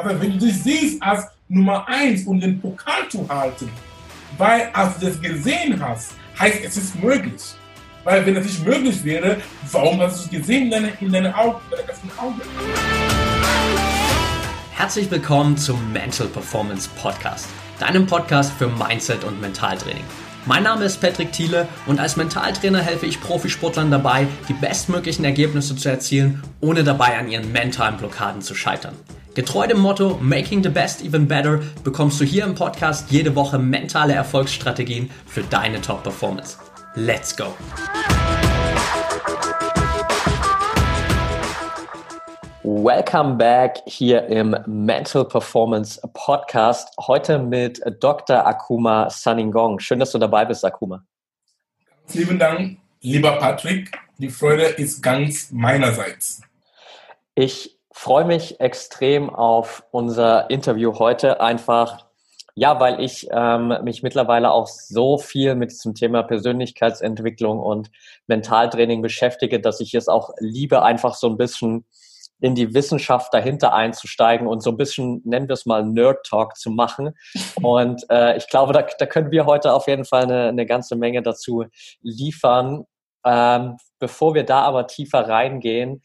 Aber wenn du dich siehst als Nummer eins und den Pokal zu halten, weil als du das gesehen hast, heißt es ist möglich. Weil wenn es nicht möglich wäre, warum hast du es gesehen in deinen in deine Augen, in deine Augen? Herzlich willkommen zum Mental Performance Podcast, deinem Podcast für Mindset und Mentaltraining. Mein Name ist Patrick Thiele und als Mentaltrainer helfe ich Profisportlern dabei, die bestmöglichen Ergebnisse zu erzielen, ohne dabei an ihren mentalen Blockaden zu scheitern. Getreu dem Motto Making the Best Even Better bekommst du hier im Podcast jede Woche mentale Erfolgsstrategien für deine Top-Performance. Let's go! Welcome back hier im Mental Performance Podcast. Heute mit Dr. Akuma Saningong. Schön, dass du dabei bist, Akuma. Vielen Dank, lieber Patrick. Die Freude ist ganz meinerseits. Ich freue mich extrem auf unser Interview heute. Einfach, ja, weil ich ähm, mich mittlerweile auch so viel mit diesem Thema Persönlichkeitsentwicklung und Mentaltraining beschäftige, dass ich es auch liebe, einfach so ein bisschen in die Wissenschaft dahinter einzusteigen und so ein bisschen, nennen wir es mal, Nerd-Talk zu machen. Und äh, ich glaube, da, da können wir heute auf jeden Fall eine, eine ganze Menge dazu liefern. Ähm, bevor wir da aber tiefer reingehen,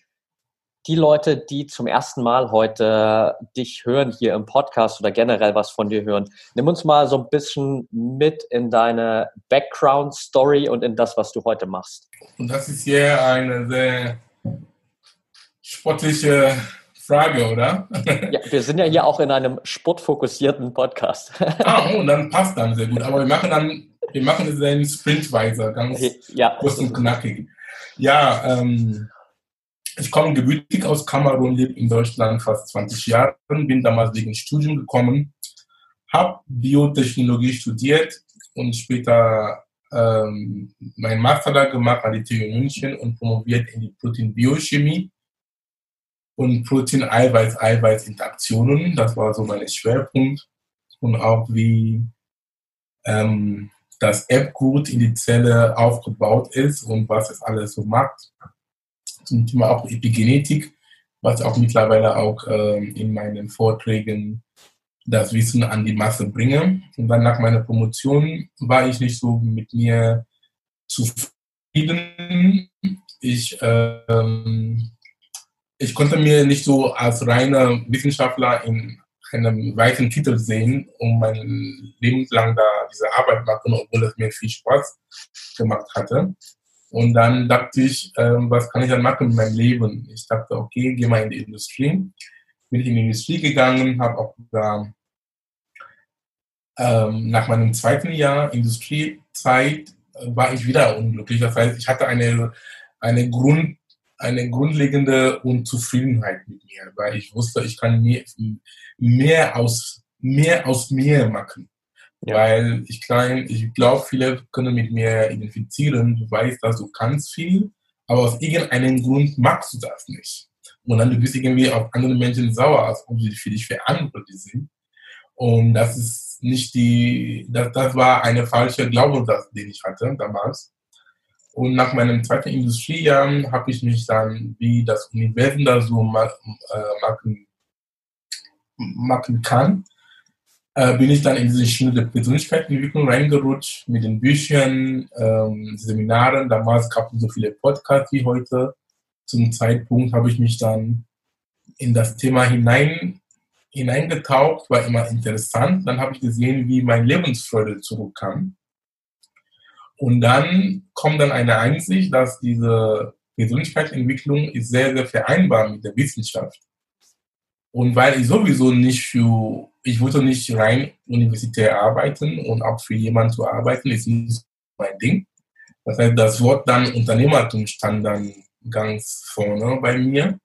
die Leute, die zum ersten Mal heute dich hören hier im Podcast oder generell was von dir hören, nimm uns mal so ein bisschen mit in deine Background-Story und in das, was du heute machst. Und das ist hier eine sehr sportliche Frage, oder? Ja, wir sind ja hier auch in einem sportfokussierten Podcast. Ah, oh, dann passt dann sehr gut. Aber wir machen dann, wir machen es dann sprintweise, ganz ja. kurz und knackig. Ja, ähm, ich komme gebürtig aus Kamerun, lebe in Deutschland fast 20 Jahre, bin damals wegen Studium gekommen, habe Biotechnologie studiert und später ähm, meinen Master da gemacht an die TU München und promoviert in die Proteinbiochemie und Protein-Eiweiß-Eiweiß-Interaktionen. Das war so mein Schwerpunkt und auch wie ähm, das Erbgut in die Zelle aufgebaut ist und was es alles so macht zum Thema auch Epigenetik, was auch mittlerweile auch ähm, in meinen Vorträgen das Wissen an die Masse bringe. Und dann nach meiner Promotion war ich nicht so mit mir zufrieden. Ich, ähm, ich konnte mir nicht so als reiner Wissenschaftler in einem weiten Titel sehen, um mein Leben lang da diese Arbeit machen, obwohl es mir viel Spaß gemacht hatte. Und dann dachte ich, ähm, was kann ich dann machen mit meinem Leben? Ich dachte, okay, geh mal in die Industrie. Bin ich in die Industrie gegangen, habe auch da ähm, nach meinem zweiten Jahr Industriezeit äh, war ich wieder unglücklich. Das heißt, ich hatte eine, eine, Grund, eine grundlegende Unzufriedenheit mit mir, weil ich wusste, ich kann mehr, mehr, aus, mehr aus mir machen. Ja. Weil ich ich glaube, viele können mit mir identifizieren. Du weißt, dass du kannst viel, aber aus irgendeinem Grund magst du das nicht. Und dann du bist irgendwie auf andere Menschen sauer, als ob sie für dich verantwortlich sind. Und das ist nicht die, das, das war eine falsche Glaubenssatz, den ich hatte damals. Und nach meinem zweiten Industriejahr habe ich mich dann, wie das Universum da so äh, machen, machen kann, äh, bin ich dann in diese Schiene der Persönlichkeitsentwicklung reingerutscht mit den Büchern, ähm, Seminaren. Damals gab es so viele Podcasts wie heute. Zum Zeitpunkt habe ich mich dann in das Thema hinein, hineingetaucht, war immer interessant. Dann habe ich gesehen, wie meine Lebensfreude zurückkam. Und dann kommt dann eine Einsicht, dass diese Persönlichkeitsentwicklung ist sehr, sehr vereinbar mit der Wissenschaft. Und weil ich sowieso nicht für ich wollte nicht rein universitär arbeiten und auch für jemanden zu arbeiten, ist nicht mein Ding. Das heißt, das Wort dann Unternehmertum stand dann ganz vorne bei mir.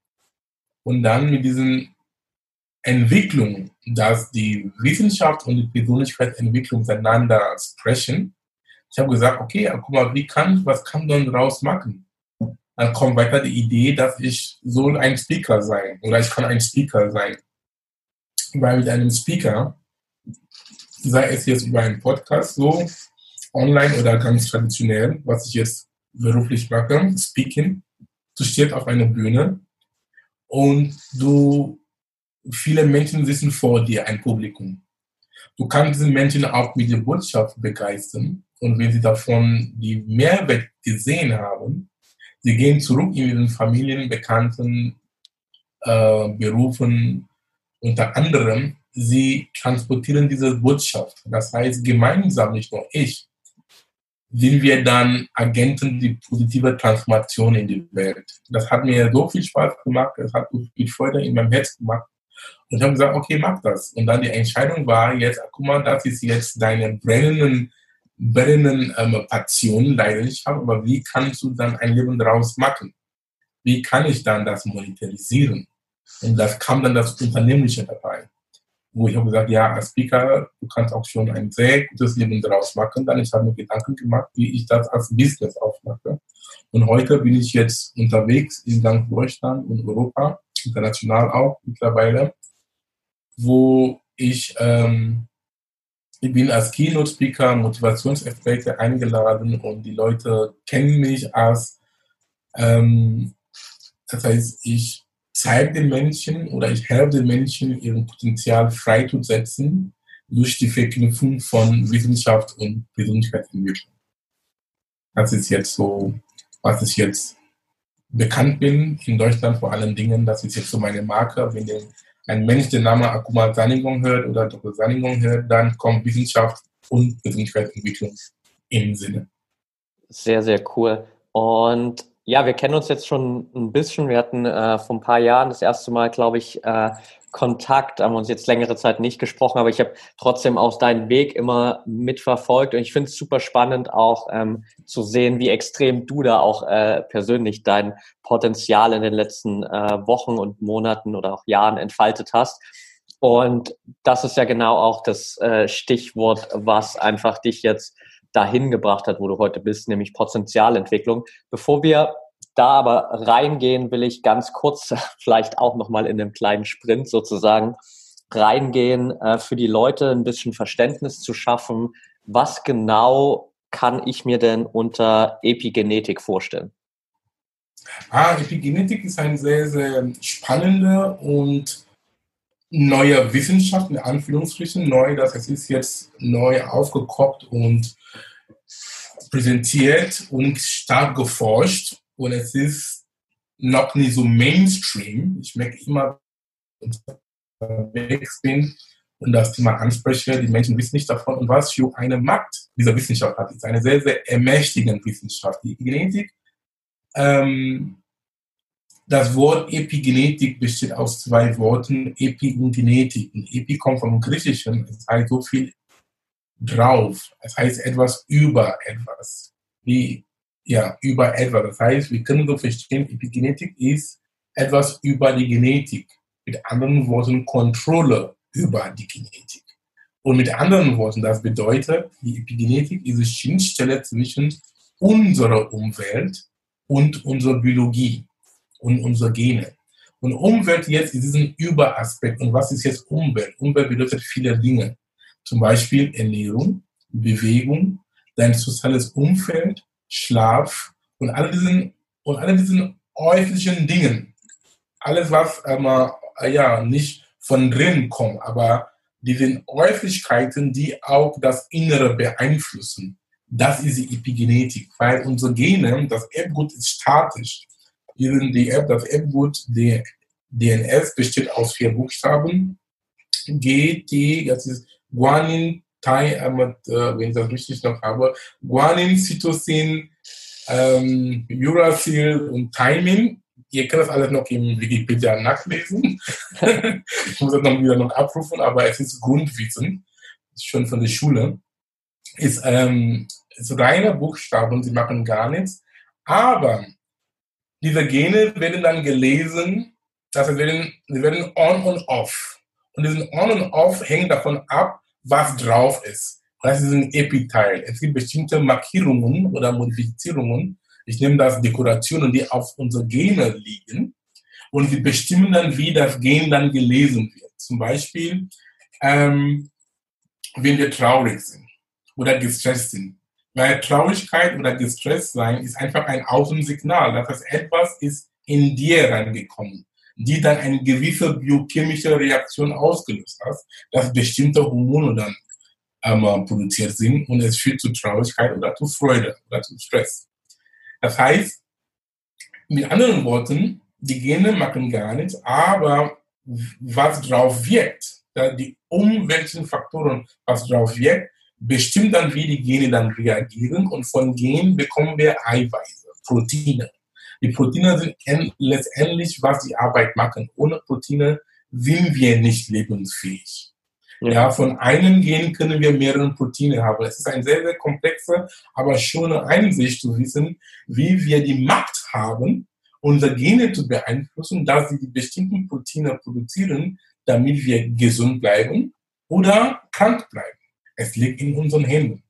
Und dann mit diesen Entwicklungen, dass die Wissenschaft und die Persönlichkeitsentwicklung miteinander sprechen. Ich habe gesagt, okay, guck mal, wie kann, was kann man daraus machen? Dann kommt weiter die Idee, dass ich soll ein Speaker sein oder ich kann ein Speaker sein weil mit einem Speaker, sei es jetzt über einen Podcast so, online oder ganz traditionell, was ich jetzt beruflich mache, Speaking, du stehst auf einer Bühne und du viele Menschen sitzen vor dir, ein Publikum. Du kannst diese Menschen auch mit der Botschaft begeistern. Und wenn sie davon die Mehrwert gesehen haben, sie gehen zurück in ihren Familien, Bekannten, äh, Berufen, unter anderem, sie transportieren diese Botschaft. Das heißt, gemeinsam, nicht nur ich, sind wir dann Agenten die positive Transformation in die Welt. Das hat mir so viel Spaß gemacht, es hat so viel Freude in meinem Herz gemacht. Und ich habe gesagt, okay, mach das. Und dann die Entscheidung war jetzt, guck mal, das ist jetzt deine brennenden, brennenden ähm, Passion, Leidenschaft, aber wie kannst du dann ein Leben daraus machen? Wie kann ich dann das monetarisieren? Und das kam dann das Unternehmliche dabei wo ich habe gesagt, ja, als Speaker, du kannst auch schon ein sehr gutes Leben daraus machen. Dann ich habe mir Gedanken gemacht, wie ich das als Business aufmache. Und heute bin ich jetzt unterwegs in ganz Deutschland und Europa, international auch mittlerweile, wo ich, ähm, ich bin als Keynote-Speaker, Motivationsexperte eingeladen und die Leute kennen mich als, ähm, das heißt, ich zeige den Menschen oder ich helfe den Menschen, ihren Potenzial freizusetzen durch die Verknüpfung von Wissenschaft und Persönlichkeitsentwicklung. Das ist jetzt so, was ich jetzt bekannt bin in Deutschland vor allen Dingen. Das ist jetzt so meine Marke. Wenn ein Mensch den Namen Akuma Saningong hört oder Dr. Saningong hört, dann kommt Wissenschaft und Persönlichkeitsentwicklung im Sinne. Sehr, sehr cool. Und ja, wir kennen uns jetzt schon ein bisschen. Wir hatten äh, vor ein paar Jahren das erste Mal, glaube ich, äh, Kontakt, haben uns jetzt längere Zeit nicht gesprochen, aber ich habe trotzdem auch deinen Weg immer mitverfolgt und ich finde es super spannend auch ähm, zu sehen, wie extrem du da auch äh, persönlich dein Potenzial in den letzten äh, Wochen und Monaten oder auch Jahren entfaltet hast. Und das ist ja genau auch das äh, Stichwort, was einfach dich jetzt dahin gebracht hat, wo du heute bist, nämlich Potenzialentwicklung. Bevor wir da aber reingehen, will ich ganz kurz vielleicht auch nochmal in einem kleinen Sprint sozusagen reingehen, äh, für die Leute ein bisschen Verständnis zu schaffen. Was genau kann ich mir denn unter Epigenetik vorstellen? Ah, Epigenetik ist ein sehr, sehr spannender und neuer Wissenschaft, in Anführungsstrichen, neu, das ist jetzt neu aufgekocht und präsentiert und stark geforscht und es ist noch nicht so Mainstream. Ich merke immer, unterwegs bin und das Thema anspreche, die Menschen wissen nicht davon und was für eine Macht diese Wissenschaft hat. Ist eine sehr, sehr ermächtigende Wissenschaft. Die Genetik, ähm, das Wort Epigenetik besteht aus zwei Worten, Epi und Genetik. Epi kommt vom Griechischen, es heißt so viel drauf. Es heißt etwas über etwas. Wie, ja, über etwas. Das heißt, wir können so verstehen, Epigenetik ist etwas über die Genetik. Mit anderen Worten, Kontrolle über die Genetik. Und mit anderen Worten, das bedeutet, die Epigenetik ist die Schnittstelle zwischen unserer Umwelt und unserer Biologie und unserer Gene. Und Umwelt jetzt ist diesen Überaspekt. Und was ist jetzt Umwelt? Umwelt bedeutet viele Dinge. Zum Beispiel Ernährung, Bewegung, dein soziales Umfeld, Schlaf und all diesen, und all diesen äußerlichen Dingen. Alles, was ähm, ja, nicht von drin kommt, aber diese Äußerlichkeiten, die auch das Innere beeinflussen. Das ist die Epigenetik, weil unsere Gene, das Erbgut ist statisch. Die, das Erbgut, die DNS besteht aus vier Buchstaben. G, T, das ist Guanin, Thai, äh, wenn ich das richtig noch habe, Guanin, Cytosin, ähm, Uracil und Thymine. Ihr könnt das alles noch im Wikipedia nachlesen. ich muss das noch wieder noch abrufen, aber es ist Grundwissen, schon von der Schule. Ist, ähm, ist reine Buchstaben, sie machen gar nichts. Aber diese Gene werden dann gelesen, dass sie werden, sie werden on und off. Und diesen On und Off hängt davon ab, was drauf ist. Das ist ein Epiteil. Es gibt bestimmte Markierungen oder Modifizierungen. Ich nehme das Dekorationen, die auf unsere Gene liegen. Und die bestimmen dann, wie das Gen dann gelesen wird. Zum Beispiel, ähm, wenn wir traurig sind oder gestresst sind. Weil Traurigkeit oder gestresst sein ist einfach ein Außensignal. Das heißt, etwas ist in dir reingekommen die dann eine gewisse biochemische Reaktion ausgelöst hat, dass bestimmte Hormone dann ähm, produziert sind und es führt zu Traurigkeit oder zu Freude oder zu Stress. Das heißt, mit anderen Worten, die Gene machen gar nichts, aber was drauf wirkt, die umweltlichen Faktoren, was drauf wirkt, bestimmt dann, wie die Gene dann reagieren und von Genen bekommen wir Eiweiße, Proteine. Die Proteine sind letztendlich, was die Arbeit machen. Ohne Proteine sind wir nicht lebensfähig. Ja. ja. von einem Gen können wir mehrere Proteine haben. Es ist eine sehr, sehr komplexe, aber schöne Einsicht zu wissen, wie wir die Macht haben, unsere Gene zu beeinflussen, dass sie die bestimmten Proteine produzieren, damit wir gesund bleiben oder krank bleiben. Es liegt in unseren Händen.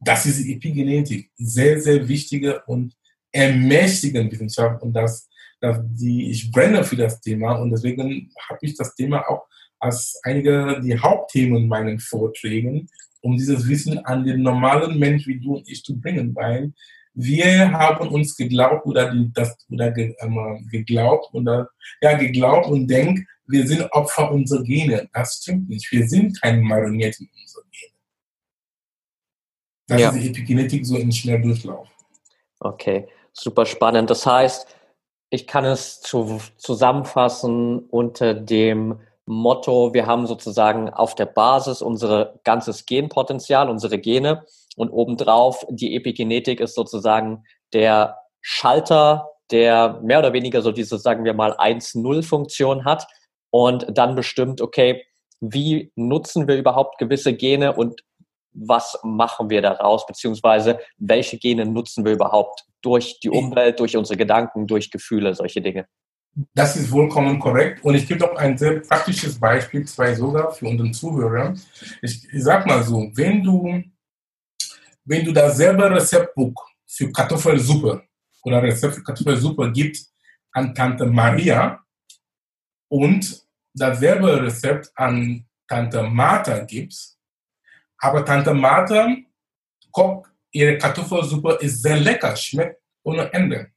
Das ist die Epigenetik. Sehr, sehr wichtige und ermächtigende Wissenschaft und das, das die, ich brenne für das Thema und deswegen habe ich das Thema auch als einige die Hauptthemen in meinen Vorträgen, um dieses Wissen an den normalen Mensch wie du und ich zu bringen, weil wir haben uns geglaubt oder die, das oder ge, ähm, geglaubt oder ja geglaubt und denkt, wir sind Opfer unserer Gene. Das stimmt nicht. Wir sind keine Marionetten unserer Gene. Das ja. ist die Epigenetik so in Schnelldurchlauf. Okay, super spannend. Das heißt, ich kann es zu, zusammenfassen unter dem Motto, wir haben sozusagen auf der Basis unser ganzes Genpotenzial, unsere Gene und obendrauf die Epigenetik ist sozusagen der Schalter, der mehr oder weniger so diese, sagen wir mal, 1-0-Funktion hat und dann bestimmt, okay, wie nutzen wir überhaupt gewisse Gene und was machen wir daraus, beziehungsweise welche Gene nutzen wir überhaupt durch die Umwelt, durch unsere Gedanken, durch Gefühle, solche Dinge. Das ist vollkommen korrekt. Und ich gebe auch ein sehr praktisches Beispiel, zwei sogar für unseren Zuhörer. Ich, ich sag mal so, wenn du, wenn du dasselbe Rezeptbuch für Kartoffelsuppe oder Rezept für Kartoffelsuppe gibst an Tante Maria und dasselbe Rezept an Tante Martha gibst, aber Tante Martha kocht ihre Kartoffelsuppe, ist sehr lecker, schmeckt ohne Ende.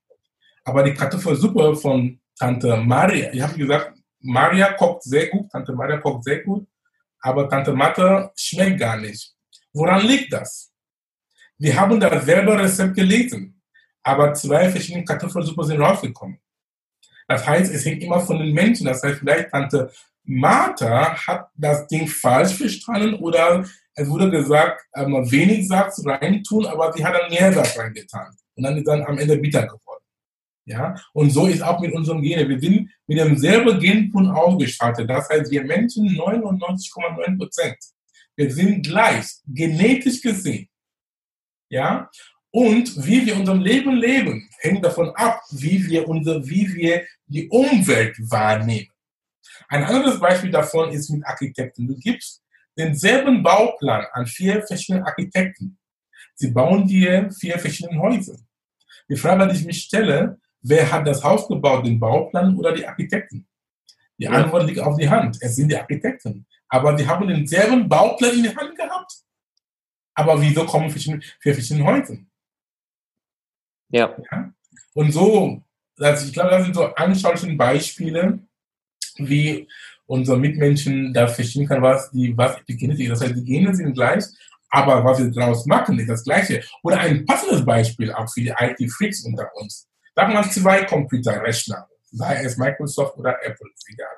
Aber die Kartoffelsuppe von Tante Maria, ich habe gesagt, Maria kocht sehr gut, Tante Maria kocht sehr gut, aber Tante Martha schmeckt gar nicht. Woran liegt das? Wir haben dasselbe Rezept gelesen, aber zwei verschiedene Kartoffelsuppe sind rausgekommen. Das heißt, es hängt immer von den Menschen. Das heißt, vielleicht Tante Martha hat das Ding falsch verstanden oder es wurde gesagt, ähm, wenig Satz reintun, aber sie hat dann mehr Satz reingetan. Und dann ist dann am Ende bitter geworden. Ja? Und so ist auch mit unserem Gene. Wir sind mit demselben Genpool ausgestattet. Das heißt, wir Menschen 99,9 Prozent. Wir sind gleich, genetisch gesehen. Ja? Und wie wir unser Leben leben, hängt davon ab, wie wir, unser, wie wir die Umwelt wahrnehmen. Ein anderes Beispiel davon ist mit Architekten. Du gibst denselben Bauplan an vier verschiedenen Architekten. Sie bauen dir vier verschiedene Häuser. Die Frage, die ich mich stelle, wer hat das Haus gebaut, den Bauplan oder die Architekten? Die ja. Antwort liegt auf die Hand. Es sind die Architekten. Aber die haben denselben Bauplan in der Hand gehabt. Aber wieso kommen verschiedene, vier verschiedene Häuser? Ja. ja. Und so, also ich glaube, das sind so anschauliche Beispiele, wie unser Mitmenschen da verstehen kann, was die, was die Genetik ist. Das heißt, die Gene sind gleich, aber was wir daraus machen, ist das Gleiche. Oder ein passendes Beispiel auch für die IT-Freaks unter uns. Sag mal zwei Computerrechner, sei es Microsoft oder Apple, egal.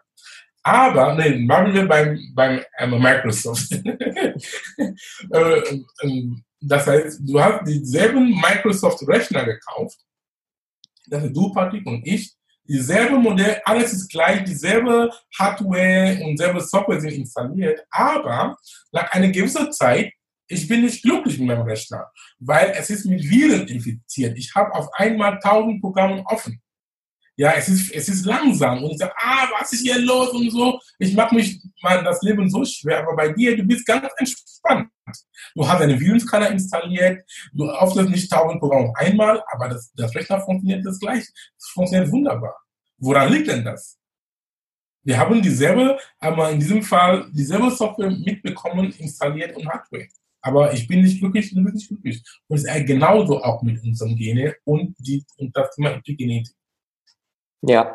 Aber, ne, machen wir beim, beim äh, Microsoft. Äh, ähm, das heißt, du hast dieselben Microsoft-Rechner gekauft. Das ist du, Patrick und ich. Dieselbe Modell, alles ist gleich, dieselbe Hardware und dieselbe Software sind installiert. Aber nach einer gewissen Zeit ich bin nicht glücklich mit meinem Rechner, weil es ist mit Viren infiziert. Ich habe auf einmal tausend Programme offen. Ja, es ist, es ist langsam und ich sage, ah, was ist hier los und so. Ich mache mich mal das Leben so schwer, aber bei dir, du bist ganz entspannt. Du hast einen Virenscanner installiert, du öffnest nicht tausend Programme auf einmal, aber das, das Rechner funktioniert das gleich. Es funktioniert wunderbar. Woran liegt denn das? Wir haben dieselbe, aber in diesem Fall dieselbe Software mitbekommen, installiert und Hardware. Aber ich bin nicht glücklich, du bist nicht glücklich. Und es ist genauso auch mit unserem Gene und, die, und das Thema Epigenetik. Ja,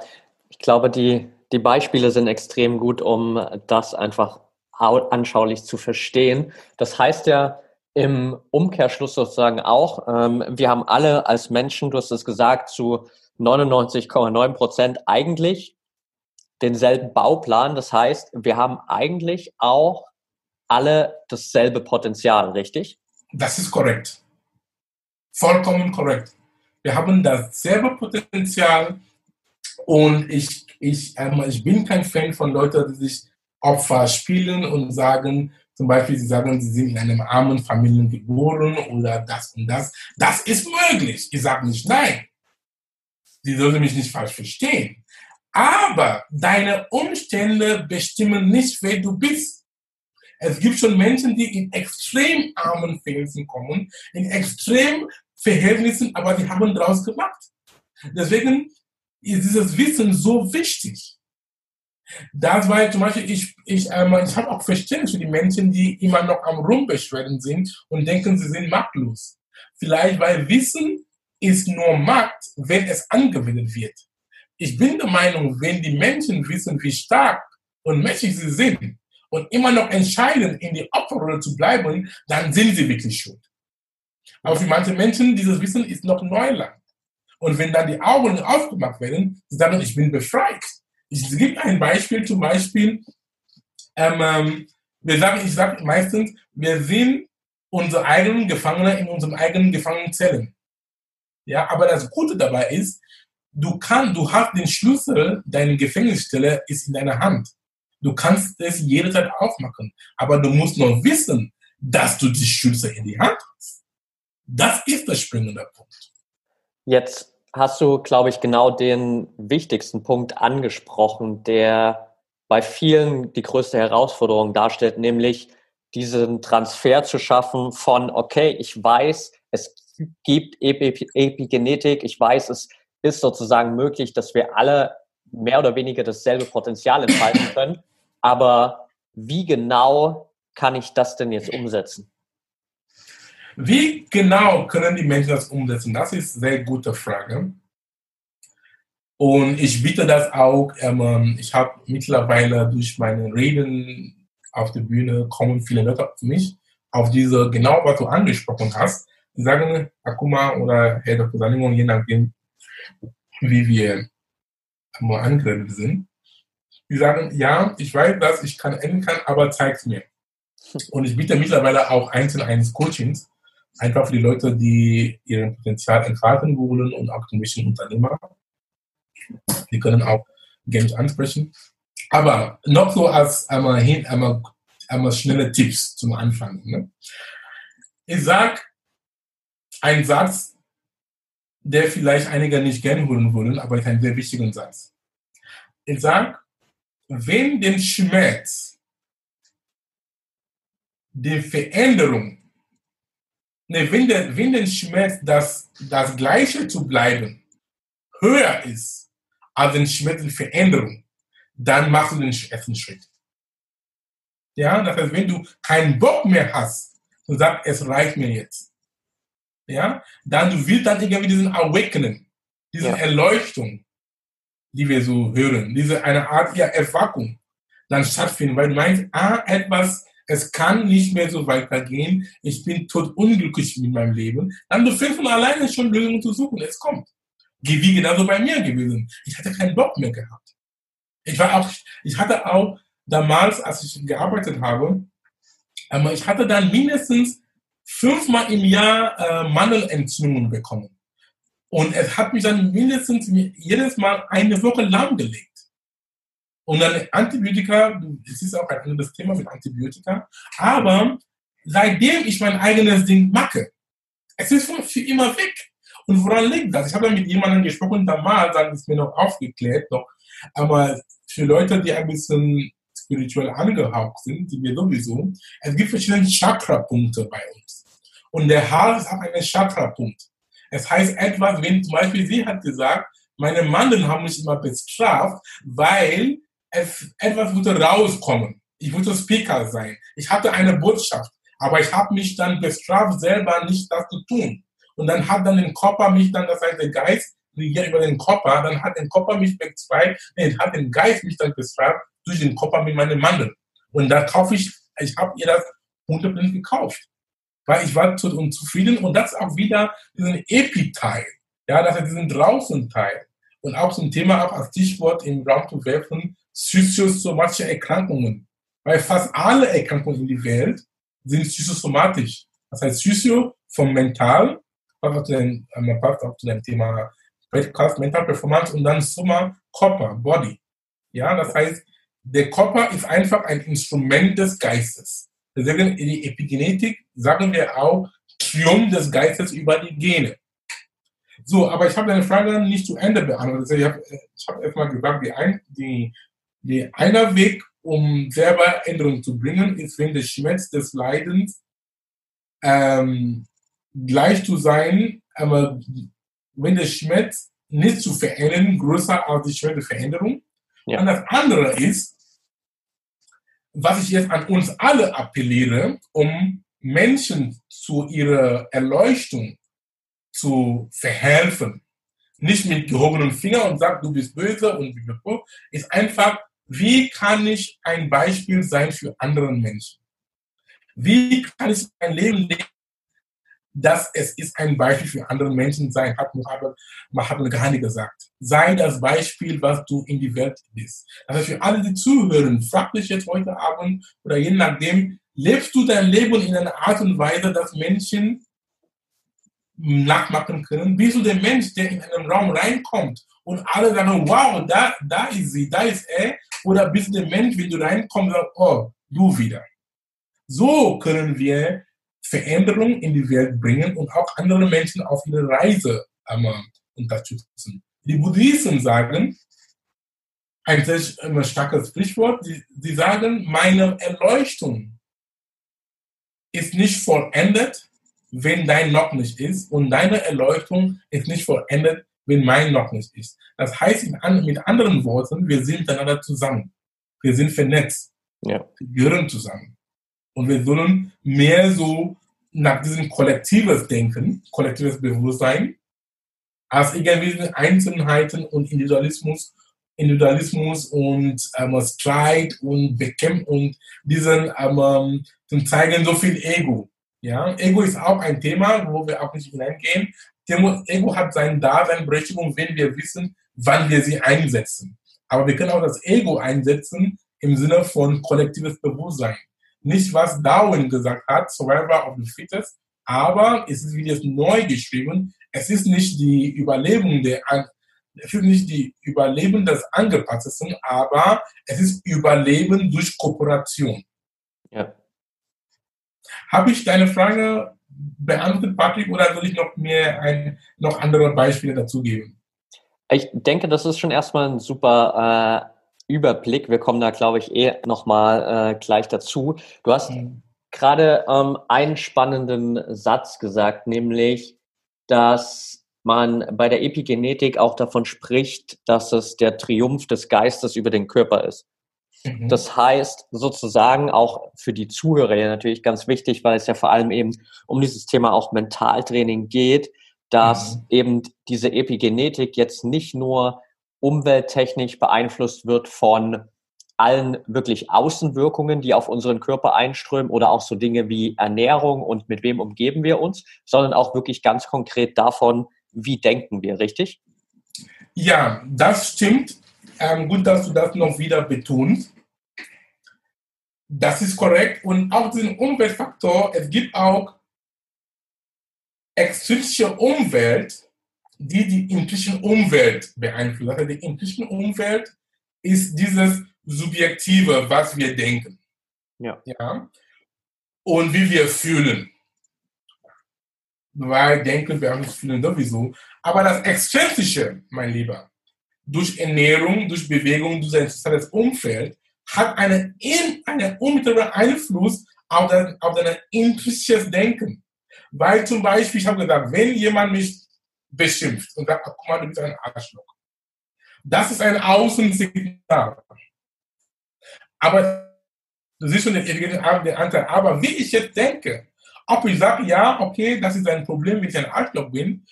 ich glaube, die, die Beispiele sind extrem gut, um das einfach anschaulich zu verstehen. Das heißt ja im Umkehrschluss sozusagen auch, ähm, wir haben alle als Menschen, du hast es gesagt, zu 99,9 Prozent eigentlich denselben Bauplan. Das heißt, wir haben eigentlich auch alle dasselbe Potenzial, richtig? Das ist korrekt. Vollkommen korrekt. Wir haben dasselbe Potenzial und ich, ich, ich bin kein Fan von Leuten, die sich Opfer spielen und sagen, zum Beispiel, sie sagen, sie sind in einem armen Familien geboren oder das und das. Das ist möglich. Ich sage nicht nein. Sie sollten mich nicht falsch verstehen. Aber deine Umstände bestimmen nicht, wer du bist. Es gibt schon Menschen, die in extrem armen Verhältnissen kommen, in extrem Verhältnissen, aber die haben daraus gemacht. Deswegen ist dieses Wissen so wichtig. Das war zum Beispiel, ich, ich, äh, ich habe auch Verständnis für die Menschen, die immer noch am Rumbeschweren sind und denken, sie sind machtlos. Vielleicht, weil Wissen ist nur Macht, wenn es angewendet wird. Ich bin der Meinung, wenn die Menschen wissen, wie stark und mächtig sie sind und immer noch entscheiden, in die Opferrolle zu bleiben, dann sind sie wirklich schuld. Aber für manche Menschen, dieses Wissen ist noch Neuland. Und wenn dann die Augen aufgemacht werden, sie sagen, ich bin befreit. Es gibt ein Beispiel, zum Beispiel, ähm, ähm wir sagen, ich sage meistens, wir sind unsere eigenen Gefangene in unseren eigenen Gefangenenzellen. Ja, aber das Gute dabei ist, du kannst, du hast den Schlüssel, deine Gefängnisstelle ist in deiner Hand. Du kannst es jederzeit aufmachen. Aber du musst noch wissen, dass du die Schlüssel in die Hand hast. Das ist der springende Punkt. Jetzt hast du, glaube ich, genau den wichtigsten Punkt angesprochen, der bei vielen die größte Herausforderung darstellt, nämlich diesen Transfer zu schaffen von, okay, ich weiß, es gibt Epigenetik, ich weiß, es ist sozusagen möglich, dass wir alle mehr oder weniger dasselbe Potenzial entfalten können, aber wie genau kann ich das denn jetzt umsetzen? Wie genau können die Menschen das umsetzen? Das ist eine sehr gute Frage. Und ich bitte das auch, ähm, ich habe mittlerweile durch meine Reden auf der Bühne kommen viele Leute auf mich, auf diese, genau was du angesprochen hast. Die sagen, Akuma oder Herr Dr. Salimon, je nachdem, wie wir angeredet sind. Die sagen, ja, ich weiß, dass ich kann enden kann, aber zeig's mir. Und ich biete mittlerweile auch einzeln eines Coachings, einfach für die Leute, die ihr Potenzial entfalten wollen und auch ein bisschen Unternehmer. Die können auch Games ansprechen. Aber noch so als einmal hin, einmal, einmal schnelle Tipps zum Anfang. Ne? Ich sag einen Satz, der vielleicht einige nicht gerne hören wollen, aber ist ein sehr wichtiger Satz. Ich sag, wenn den Schmerz, die Veränderung Ne, wenn, der, wenn der Schmerz, das, das Gleiche zu bleiben, höher ist als den Schmerz der Veränderung, dann machst du den ersten Schritt. Ja, das heißt, wenn du keinen Bock mehr hast und sagst, es reicht mir jetzt, ja, dann du willst dann irgendwie diesen Awakening, diese ja. Erleuchtung, die wir so hören, diese eine Art ja, Erwackung dann stattfinden, weil du meinst, ah, etwas es kann nicht mehr so weitergehen, ich bin tot unglücklich mit meinem Leben, dann fängst von alleine schon Lösungen zu suchen, es kommt. Wie genauso bei mir gewesen. Ich hatte keinen Bock mehr gehabt. Ich war auch, ich hatte auch damals, als ich gearbeitet habe, aber ich hatte dann mindestens fünfmal im Jahr äh, Mandelentzündungen bekommen. Und es hat mich dann mindestens jedes Mal eine Woche lahmgelegt. Und dann Antibiotika, es ist auch ein anderes Thema mit Antibiotika, aber seitdem ich mein eigenes Ding mache, es ist für immer weg. Und woran liegt das? Ich habe mit jemandem gesprochen, damals, dann ist mir noch aufgeklärt, noch, aber für Leute, die ein bisschen spirituell angehaucht sind, die wir sowieso, es gibt verschiedene Chakra-Punkte bei uns. Und der Hals ist auch ein Chakra-Punkt. Es heißt etwas, wenn zum Beispiel sie hat gesagt, meine Mandeln haben mich immer bestraft, weil es, etwas würde rauskommen. Ich würde Speaker sein. Ich hatte eine Botschaft, aber ich habe mich dann bestraft, selber nicht das zu tun. Und dann hat dann den Körper mich dann, das heißt der Geist, regiert über den Körper, dann hat der Körper mich bezweigt, nee, hat den Geist mich dann bestraft durch den Körper mit meinem Mandel. Und da kaufe ich, ich habe ihr das hundertprozentig gekauft. Weil ich war zu unzufrieden und das auch wieder diesen Epi-Teil. Ja, das ist diesen Draußen-Teil. Und auch zum Thema, auch als Stichwort im Raum zu werfen, psychosomatische Erkrankungen. Weil fast alle Erkrankungen in der Welt sind psychosomatisch. Das heißt, Psycho vom Mental, passt auch zu dem, äh, passt auch zu dem Thema Mental Performance und dann Summa Körper, Body. Ja, das heißt, der Körper ist einfach ein Instrument des Geistes. Deswegen in der Epigenetik sagen wir auch Triumph des Geistes über die Gene. So, aber ich habe deine Frage nicht zu Ende beantwortet. Ich habe hab erstmal gesagt, die, ein, die, die einer Weg, um selber Änderungen zu bringen, ist, wenn der Schmerz des Leidens ähm, gleich zu sein, aber wenn der Schmerz nicht zu verändern, größer als die Schmerz der Veränderung. Ja. Und das andere ist, was ich jetzt an uns alle appelliere, um Menschen zu ihrer Erleuchtung zu verhelfen. Nicht mit gehobenen Finger und sagt, du bist böse und ist einfach, wie kann ich ein Beispiel sein für andere Menschen? Wie kann ich mein Leben leben, dass es ist ein Beispiel für andere Menschen sein, hat Mahatma Gandhi gesagt. Sei das Beispiel, was du in die Welt bist. Also für alle, die zuhören, frag dich jetzt heute Abend oder je nachdem, lebst du dein Leben in einer Art und Weise, dass Menschen nachmachen können? Bist du der Mensch, der in einen Raum reinkommt und alle sagen, wow, da, da ist sie, da ist er? Oder bist du der Mensch, wenn du reinkommst, sagst, oh, du wieder? So können wir Veränderungen in die Welt bringen und auch andere Menschen auf ihre Reise ähm, unterstützen. Die Buddhisten sagen, ein sehr starkes Sprichwort, die sagen, meine Erleuchtung ist nicht vollendet, wenn dein noch nicht ist und deine Erleuchtung ist nicht vollendet, wenn mein noch nicht ist. Das heißt mit anderen Worten, wir sind miteinander zusammen. Wir sind vernetzt. Ja. Wir gehören zusammen. Und wir sollen mehr so nach diesem kollektives Denken, kollektives Bewusstsein, als irgendwie Einzelheiten und Individualismus, Individualismus und ähm, Streit und Bekämpfen und diesen ähm, zum zeigen so viel Ego. Ja, Ego ist auch ein Thema, wo wir auch nicht hineingehen. Ego hat seine Daseinberechtigung, wenn wir wissen, wann wir sie einsetzen. Aber wir können auch das Ego einsetzen im Sinne von kollektives Bewusstsein nicht, was Darwin gesagt hat, Survivor of the Fittest, aber es ist wieder neu geschrieben. Es ist nicht die Überlebung der, es ist nicht die Überleben des Angepassten, aber es ist Überleben durch Kooperation. Ja. Habe ich deine Frage beantwortet, Patrick, oder soll ich noch mehr ein, noch andere Beispiele dazu geben? Ich denke, das ist schon erstmal ein super äh, Überblick. Wir kommen da, glaube ich, eh nochmal äh, gleich dazu. Du hast mhm. gerade ähm, einen spannenden Satz gesagt, nämlich, dass man bei der Epigenetik auch davon spricht, dass es der Triumph des Geistes über den Körper ist. Mhm. Das heißt sozusagen auch für die Zuhörer ja natürlich ganz wichtig, weil es ja vor allem eben um dieses Thema auch Mentaltraining geht, dass mhm. eben diese Epigenetik jetzt nicht nur umwelttechnisch beeinflusst wird von allen wirklich Außenwirkungen, die auf unseren Körper einströmen oder auch so Dinge wie Ernährung und mit wem umgeben wir uns, sondern auch wirklich ganz konkret davon, wie denken wir, richtig? Ja, das stimmt. Ähm, gut, dass du das noch wieder betonst. Das ist korrekt. Und auch den Umweltfaktor, es gibt auch extrinsische Umwelt, die die intuition Umwelt beeinflusst. Also die intuition Umwelt ist dieses Subjektive, was wir denken. Ja. ja? Und wie wir fühlen. Weil denken wir uns fühlen sowieso. Aber das Extrinsische, mein Lieber, durch Ernährung, durch Bewegung, durch ein soziales Umfeld, hat einen, einen unmittelbaren Einfluss auf dein, auf dein intuitives Denken. Weil zum Beispiel, ich habe gesagt, wenn jemand mich beschimpft und sagt, guck mal, du bist ein Arschloch. Das ist ein Außensignal. Aber du siehst schon den, den Anteil. Aber wie ich jetzt denke, ob ich sage, ja, okay, das ist ein Problem, wenn ich ein Arschloch bin,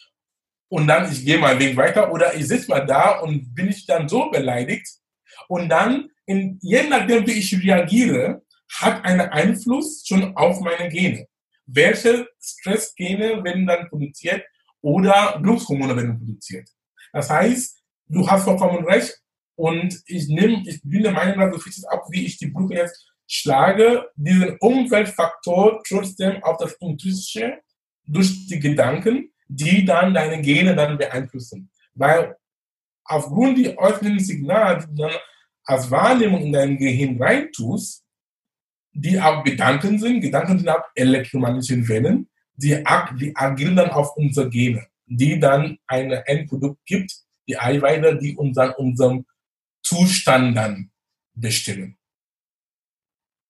und dann ich gehe meinen Weg weiter oder ich sitze mal da und bin ich dann so beleidigt und dann, in, je nachdem wie ich reagiere, hat einen Einfluss schon auf meine Gene. Welche Stressgene werden dann produziert oder Glückshormone werden produziert. Das heißt, du hast vollkommen recht und ich nehme, ich bin der Meinung, dass du es ab, wie ich die Brücke jetzt schlage, diesen Umweltfaktor trotzdem auf das Intuitische durch die Gedanken, die dann deine Gene dann beeinflussen. Weil aufgrund der äußeren Signale, die dann als Wahrnehmung in dein Gehirn reintust, die auch Gedanken sind, Gedanken sind auch elektromagnetischen Wellen, die, die agieren dann auf unsere Gene, die dann ein Endprodukt gibt, die Eiweiße, die uns dann unserem Zustand dann bestimmen.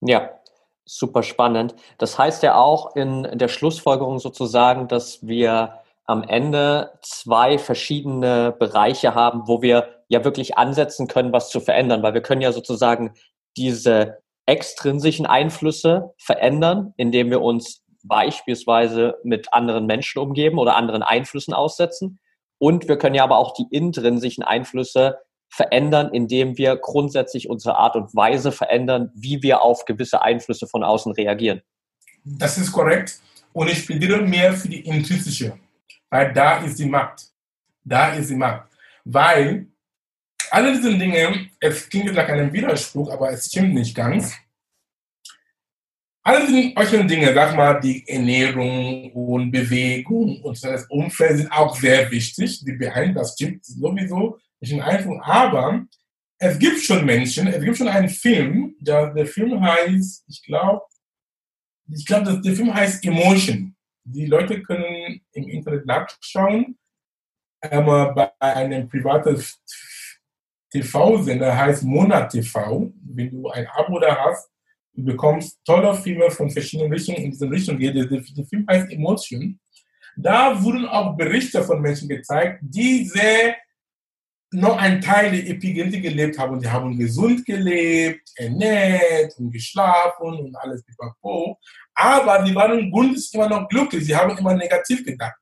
Ja, super spannend. Das heißt ja auch in der Schlussfolgerung sozusagen, dass wir am Ende zwei verschiedene Bereiche haben, wo wir ja wirklich ansetzen können, was zu verändern, weil wir können ja sozusagen diese extrinsischen Einflüsse verändern, indem wir uns beispielsweise mit anderen Menschen umgeben oder anderen Einflüssen aussetzen. Und wir können ja aber auch die intrinsischen Einflüsse verändern, indem wir grundsätzlich unsere Art und Weise verändern, wie wir auf gewisse Einflüsse von außen reagieren. Das ist korrekt. Und ich plädiere mehr für die intrinsische, da ist die Macht. Da ist die Macht. Weil alle diese Dinge, es klingt nach einem Widerspruch, aber es stimmt nicht ganz. Alle diese Dinge, sag mal, die Ernährung und Bewegung und das Umfeld sind auch sehr wichtig. Die beeinflussen, das stimmt sowieso nicht in Einfluss. Aber es gibt schon Menschen, es gibt schon einen Film, der, der Film heißt, ich glaube, ich glaube, der Film heißt Emotion. Die Leute können im Internet nachschauen. Aber bei einem privaten TV-Sender heißt Monat TV. Wenn du ein Abo da hast, du bekommst tolle Filme von verschiedenen Richtungen in diese Richtung geht. Der, Film heißt Emotion. Da wurden auch Berichte von Menschen gezeigt, die sehr noch ein Teil der Epigenetik gelebt haben. Die haben gesund gelebt, ernährt und geschlafen und alles pipapo. Aber sie waren grundsätzlich immer noch glücklich. Sie haben immer negativ gedacht.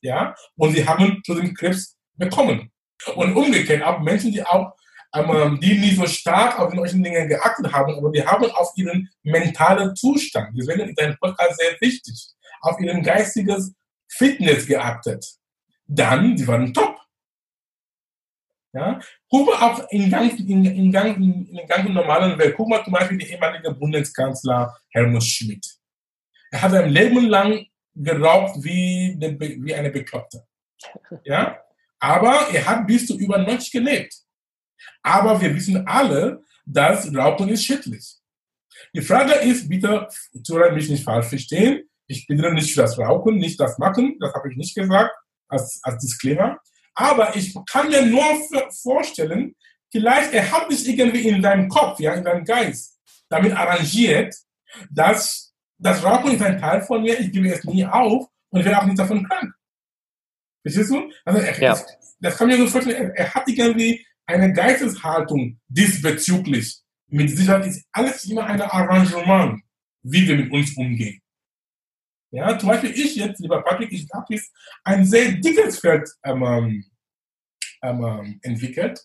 Ja? Und sie haben zu dem Krebs bekommen. Und umgekehrt auch Menschen, die auch ähm, die nicht so stark auf solche Dinge geachtet haben, aber die haben auf ihren mentalen Zustand, deswegen ist ein Podcast sehr wichtig, auf ihren geistiges Fitness geachtet. Dann, die waren top. Ja? Guck mal auch in, ganz, in, in, ganz, in, in ganz normalen Welt. Guck mal zum Beispiel der ehemalige Bundeskanzler Helmut Schmidt. Er hat sein Leben lang geraubt wie, wie eine Bekloppte. Ja? Aber er hat bis zu über 90 gelebt. Aber wir wissen alle, dass Rauchen ist schädlich. Die Frage ist, bitte, Zuhörer mich nicht falsch verstehen. Ich bin nicht für das Rauchen, nicht das Machen. Das habe ich nicht gesagt als, als Disclaimer. Aber ich kann mir nur vorstellen, vielleicht er hat sich irgendwie in seinem Kopf, ja, in seinem Geist damit arrangiert, dass das Rauchen ist ein Teil von mir, ich gebe es nie auf und ich werde auch nicht davon krank. Verstehst du? Also er, ja. das, kann mir so vorstellen, er, er hat irgendwie eine Geisteshaltung diesbezüglich. Mit Sicherheit ist alles immer ein Arrangement, wie wir mit uns umgehen. Ja, zum Beispiel ich jetzt, lieber Patrick, ich habe jetzt ein sehr dickes Feld ähm, ähm, entwickelt,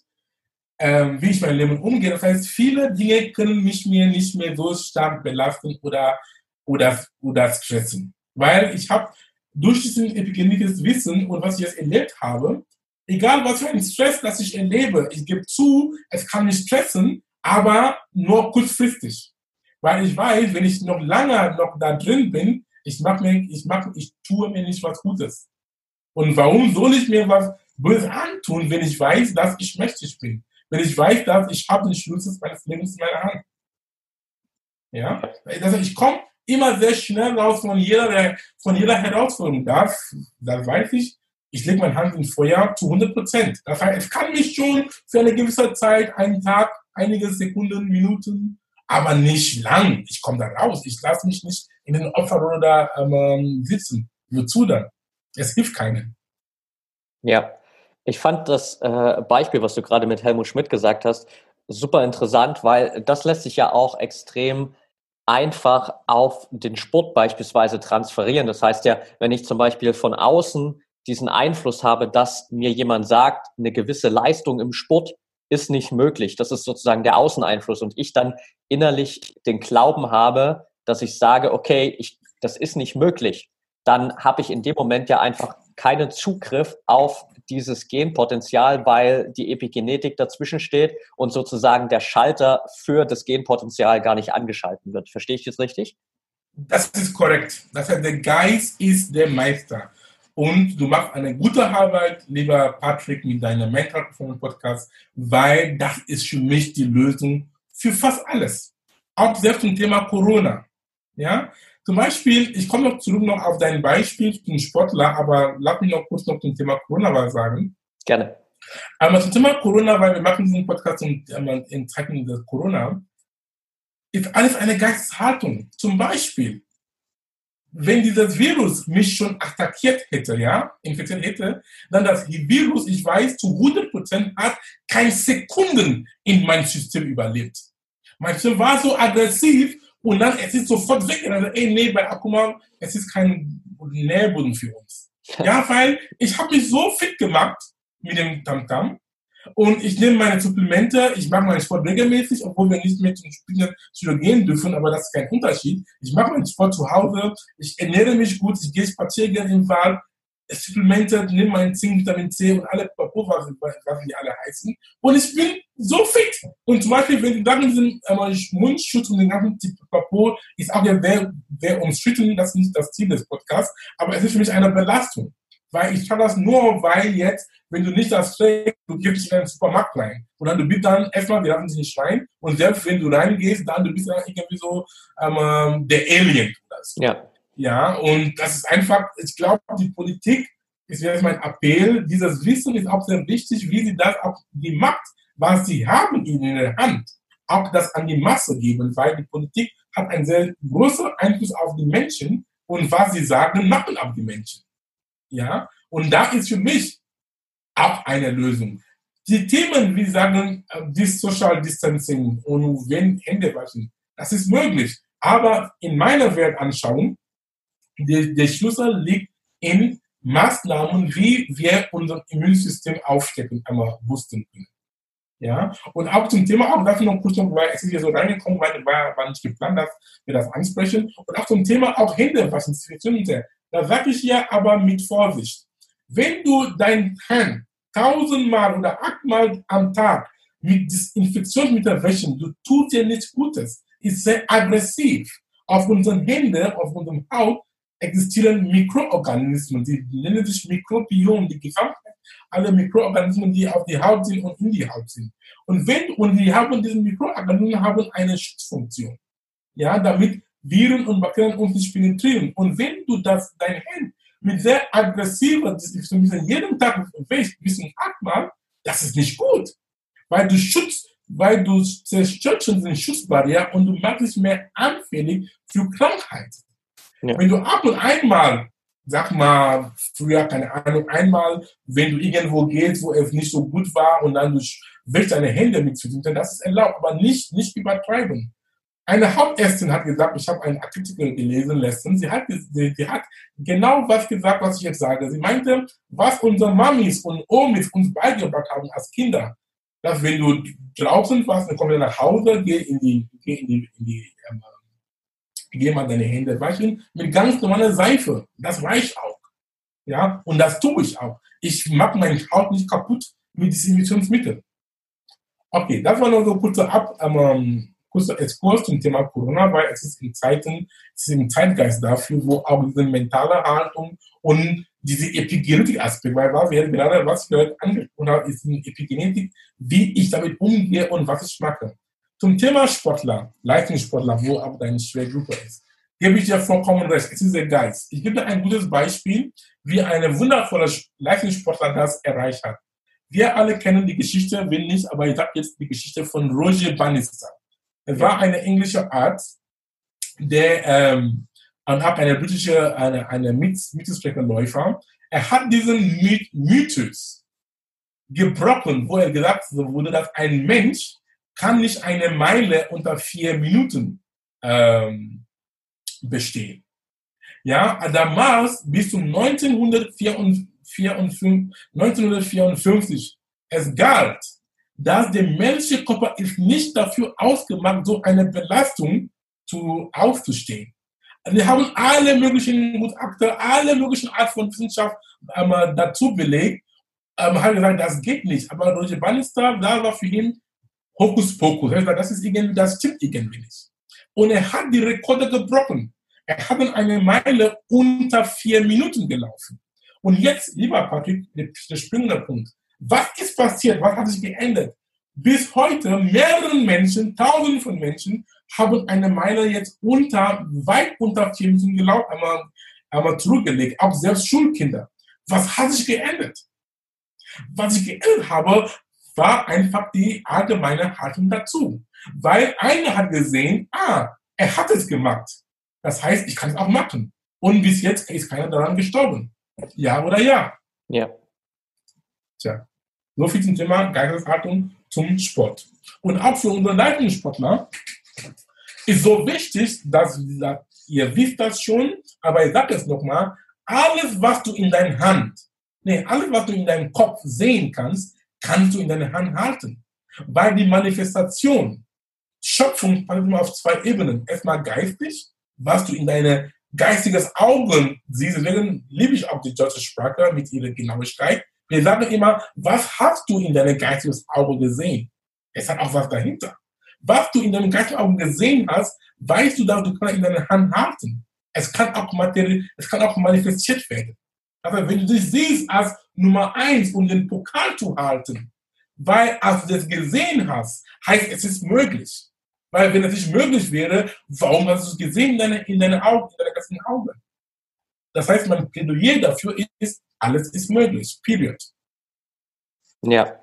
ähm, wie ich mein Leben umgehe. Das heißt, viele Dinge können mich mir nicht mehr so stark belasten oder, oder, oder stressen. Weil ich habe durch diesen epigenetisches Wissen und was ich jetzt erlebt habe, egal was für ein Stress, das ich erlebe, ich gebe zu, es kann mich stressen, aber nur kurzfristig. Weil ich weiß, wenn ich noch lange noch da drin bin, ich mach mir, ich mach, ich tue mir nicht was Gutes. Und warum soll ich mir was Böses antun, wenn ich weiß, dass ich mächtig bin? Wenn ich weiß, dass ich habe den Schlüssel meines Lebens in meiner Hand. Ja? Also ich komme immer sehr schnell raus von jeder, von jeder Herausforderung. Das, das weiß ich. Ich lege meine Hand ins Feuer zu 100 Prozent. Das heißt, es kann mich schon für eine gewisse Zeit, einen Tag, einige Sekunden, Minuten, aber nicht lang. Ich komme da raus. Ich lasse mich nicht in den Opferrolle da ähm, sitzen. Wozu dann? Es hilft keinem. Ja, ich fand das äh, Beispiel, was du gerade mit Helmut Schmidt gesagt hast, super interessant, weil das lässt sich ja auch extrem einfach auf den Sport beispielsweise transferieren. Das heißt ja, wenn ich zum Beispiel von außen diesen Einfluss habe, dass mir jemand sagt, eine gewisse Leistung im Sport ist nicht möglich. Das ist sozusagen der Außeneinfluss und ich dann innerlich den Glauben habe, dass ich sage, okay, ich, das ist nicht möglich, dann habe ich in dem Moment ja einfach keinen Zugriff auf dieses Genpotenzial, weil die Epigenetik dazwischen steht und sozusagen der Schalter für das Genpotenzial gar nicht angeschalten wird. Verstehe ich das richtig? Das ist korrekt. Das heißt, der Geist ist der Meister. Und du machst eine gute Arbeit, lieber Patrick, mit deinem Mental Performance Podcast, weil das ist für mich die Lösung für fast alles. Auch selbst zum Thema Corona. Ja, zum Beispiel, ich komme noch zurück noch auf dein Beispiel zum Sportler, aber lass mich noch kurz noch zum Thema Corona was sagen. Gerne. Aber zum Thema Corona, weil wir machen diesen Podcast in, in Zeiten des Corona, ist alles eine Geisteshaltung. Zum Beispiel, wenn dieses Virus mich schon attackiert hätte, ja, infiziert hätte, dann das Virus, ich weiß, zu 100 Prozent hat kein Sekunden in mein System überlebt. Mein System war so aggressiv, und dann, es ist sofort weg. Und dann, ey, nee, bei Akuma, es ist kein Nährboden für uns. Ja, weil ich habe mich so fit gemacht mit dem Tamtam. Und ich nehme meine Supplemente, ich mache meinen Sport regelmäßig, obwohl wir nicht mehr zum Spielen gehen dürfen, aber das ist kein Unterschied. Ich mache meinen Sport zu Hause, ich ernähre mich gut, ich gehe spazieren im Wald, Supplemente, nimm mein Zink, Vitamin C und alle Papo, was, die alle heißen. Und ich bin so fit. Und zum Beispiel, wenn die dann diesen äh, Mundschutz und den ganzen Papo ist auch ja sehr, sehr umstritten, das ist nicht das Ziel des Podcasts, aber es ist für mich eine Belastung. Weil ich kann das nur, weil jetzt, wenn du nicht das trägst, du gehst in einen Supermarkt rein. Und dann du bist dann erstmal, wir lassen dich nicht rein. Und selbst wenn du reingehst, dann du bist dann irgendwie so ähm, der Alien. Ja. Ja, und das ist einfach, ich glaube, die Politik ist jetzt mein Appell. Dieses Wissen ist auch sehr wichtig, wie sie das auch die Macht, was sie haben in der Hand, auch das an die Masse geben, weil die Politik hat einen sehr großen Einfluss auf die Menschen und was sie sagen, machen auch die Menschen. Ja, und da ist für mich auch eine Lösung. Die Themen, wie sagen, die Social Distancing und wenn Hände waschen, das ist möglich. Aber in meiner Weltanschauung der, der Schlüssel liegt in Maßnahmen, wie wir unser Immunsystem aufstecken, einmal wussten. Ja, und auch zum Thema, auch dafür noch kurz noch, weil es ist ja so reingekommen, weil war, war nicht geplant, dass wir das ansprechen. Und auch zum Thema auch Hände waschen, da sage ich ja aber mit Vorsicht. Wenn du dein Hand tausendmal oder achtmal am Tag mit Desinfektionsmittel wäschen, du tust dir nichts Gutes, ist sehr aggressiv auf unseren Händen, auf unserem Haut existieren Mikroorganismen, die nennen sich Mikrobiom, die gesamte alle Mikroorganismen, die auf die Haut sind und in die Haut sind. Und wenn, und die haben, diese Mikroorganismen haben eine Schutzfunktion. Ja, damit Viren und Bakterien uns nicht penetrieren. Und wenn du das, dein Hand mit sehr aggressiver Desinfektion jeden Tag wäschst, bis zum achtmal, das ist nicht gut. Weil du schützt, weil du zerstörst den Schutzbarriere und du machst dich mehr anfällig für Krankheit. Ja. Wenn du ab und einmal, sag mal, früher, keine Ahnung, einmal, wenn du irgendwo gehst, wo es nicht so gut war und dann du wäschst deine Hände mit tun, das ist erlaubt, aber nicht, nicht übertreiben. Eine Hauptärztin hat gesagt, ich habe einen Artikel gelesen letztens, sie hat, sie, sie, hat genau was gesagt, was ich jetzt sage. Sie meinte, was unsere Mamis und Omis uns beigebracht haben als Kinder, dass wenn du draußen warst, dann kommst du nach Hause, geh in die, geh in die, in die ähm, geh mal deine Hände waschen mit ganz normaler Seife. Das reicht auch. Ja, und das tue ich auch. Ich mache meine Haut nicht kaputt mit Desinfektionsmitteln. Okay, das war noch so kurzer Ab, ähm, kurzer Exkurs zum Thema Corona, weil es ist in Zeiten, es ist im Zeitgeist dafür, wo auch diese mentale Haltung und diese Epigenetik-Aspekt, weil was wir gerade, was heute angesprochen haben, ist die Epigenetik, wie ich damit umgehe und was ich mache. Zum Thema Sportler, Leistungssportler, wo auch deine Schwergruppe ist, gebe ich dir vollkommen recht. Es ist der Geist. Ich gebe dir ein gutes Beispiel, wie eine wundervolle Leistungssportler das erreicht hat. Wir alle kennen die Geschichte, wenn nicht, aber ich sage jetzt die Geschichte von Roger Bannister. Er war ein englischer Arzt, der ähm, auch eine britische, eine, eine Mittelstreckenläufer. Er hat diesen Mythos gebrochen, wo er gesagt wurde, dass ein Mensch kann nicht eine Meile unter vier Minuten ähm, bestehen. Ja, damals bis zum 1954 1954 es galt, dass der menschliche Körper ist nicht dafür ausgemacht, so eine Belastung zu, auszustehen. Wir haben alle möglichen Gutachter, alle möglichen Art von Wissenschaft ähm, dazu belegt, ähm, haben gesagt, das geht nicht. Aber Roger Bannister, da war für ihn Hokuspokus. Er das ist irgendwie, das stimmt irgendwie nicht. Und er hat die Rekorde gebrochen. Er hat eine Meile unter vier Minuten gelaufen. Und jetzt, lieber Patrick, der springende Punkt. Was ist passiert? Was hat sich geändert? Bis heute mehreren Menschen, tausenden von Menschen, haben eine Meile jetzt unter, weit unter vier Minuten gelaufen, einmal, einmal zurückgelegt, auch selbst Schulkinder. Was hat sich geändert? Was ich geändert habe, war einfach die allgemeine Haltung dazu. Weil einer hat gesehen, ah, er hat es gemacht. Das heißt, ich kann es auch machen. Und bis jetzt ist keiner daran gestorben. Ja oder ja? Ja. Tja, so viel zum Thema Geisteshaltung zum Sport. Und auch für unsere Leistungssportler ist so wichtig, dass, ihr wisst das schon, aber ich sage es nochmal, alles, was du in deiner Hand, nee, alles, was du in deinem Kopf sehen kannst, kannst du in deiner Hand halten. Weil die Manifestation, Schöpfung passiert immer auf zwei Ebenen. Erstmal geistig, was du in deine geistiges Augen siehst. Deswegen liebe ich auch die deutsche Sprache mit ihrer Genauigkeit. Wir sagen immer, was hast du in deinem geistiges Auge gesehen? Es hat auch was dahinter. Was du in deinem geistigen Auge gesehen hast, weißt du, dass du kannst in deiner Hand halten. Es kann auch materi es kann auch manifestiert werden. Aber wenn du dich siehst als Nummer eins und den Pokal zu halten, weil als du das gesehen hast, heißt es ist möglich. Weil wenn es nicht möglich wäre, warum hast du es gesehen in deinen in deine Augen, in deinen ganzen Augen? Das heißt, mein Plädoyer dafür ist, alles ist möglich. Period. Ja,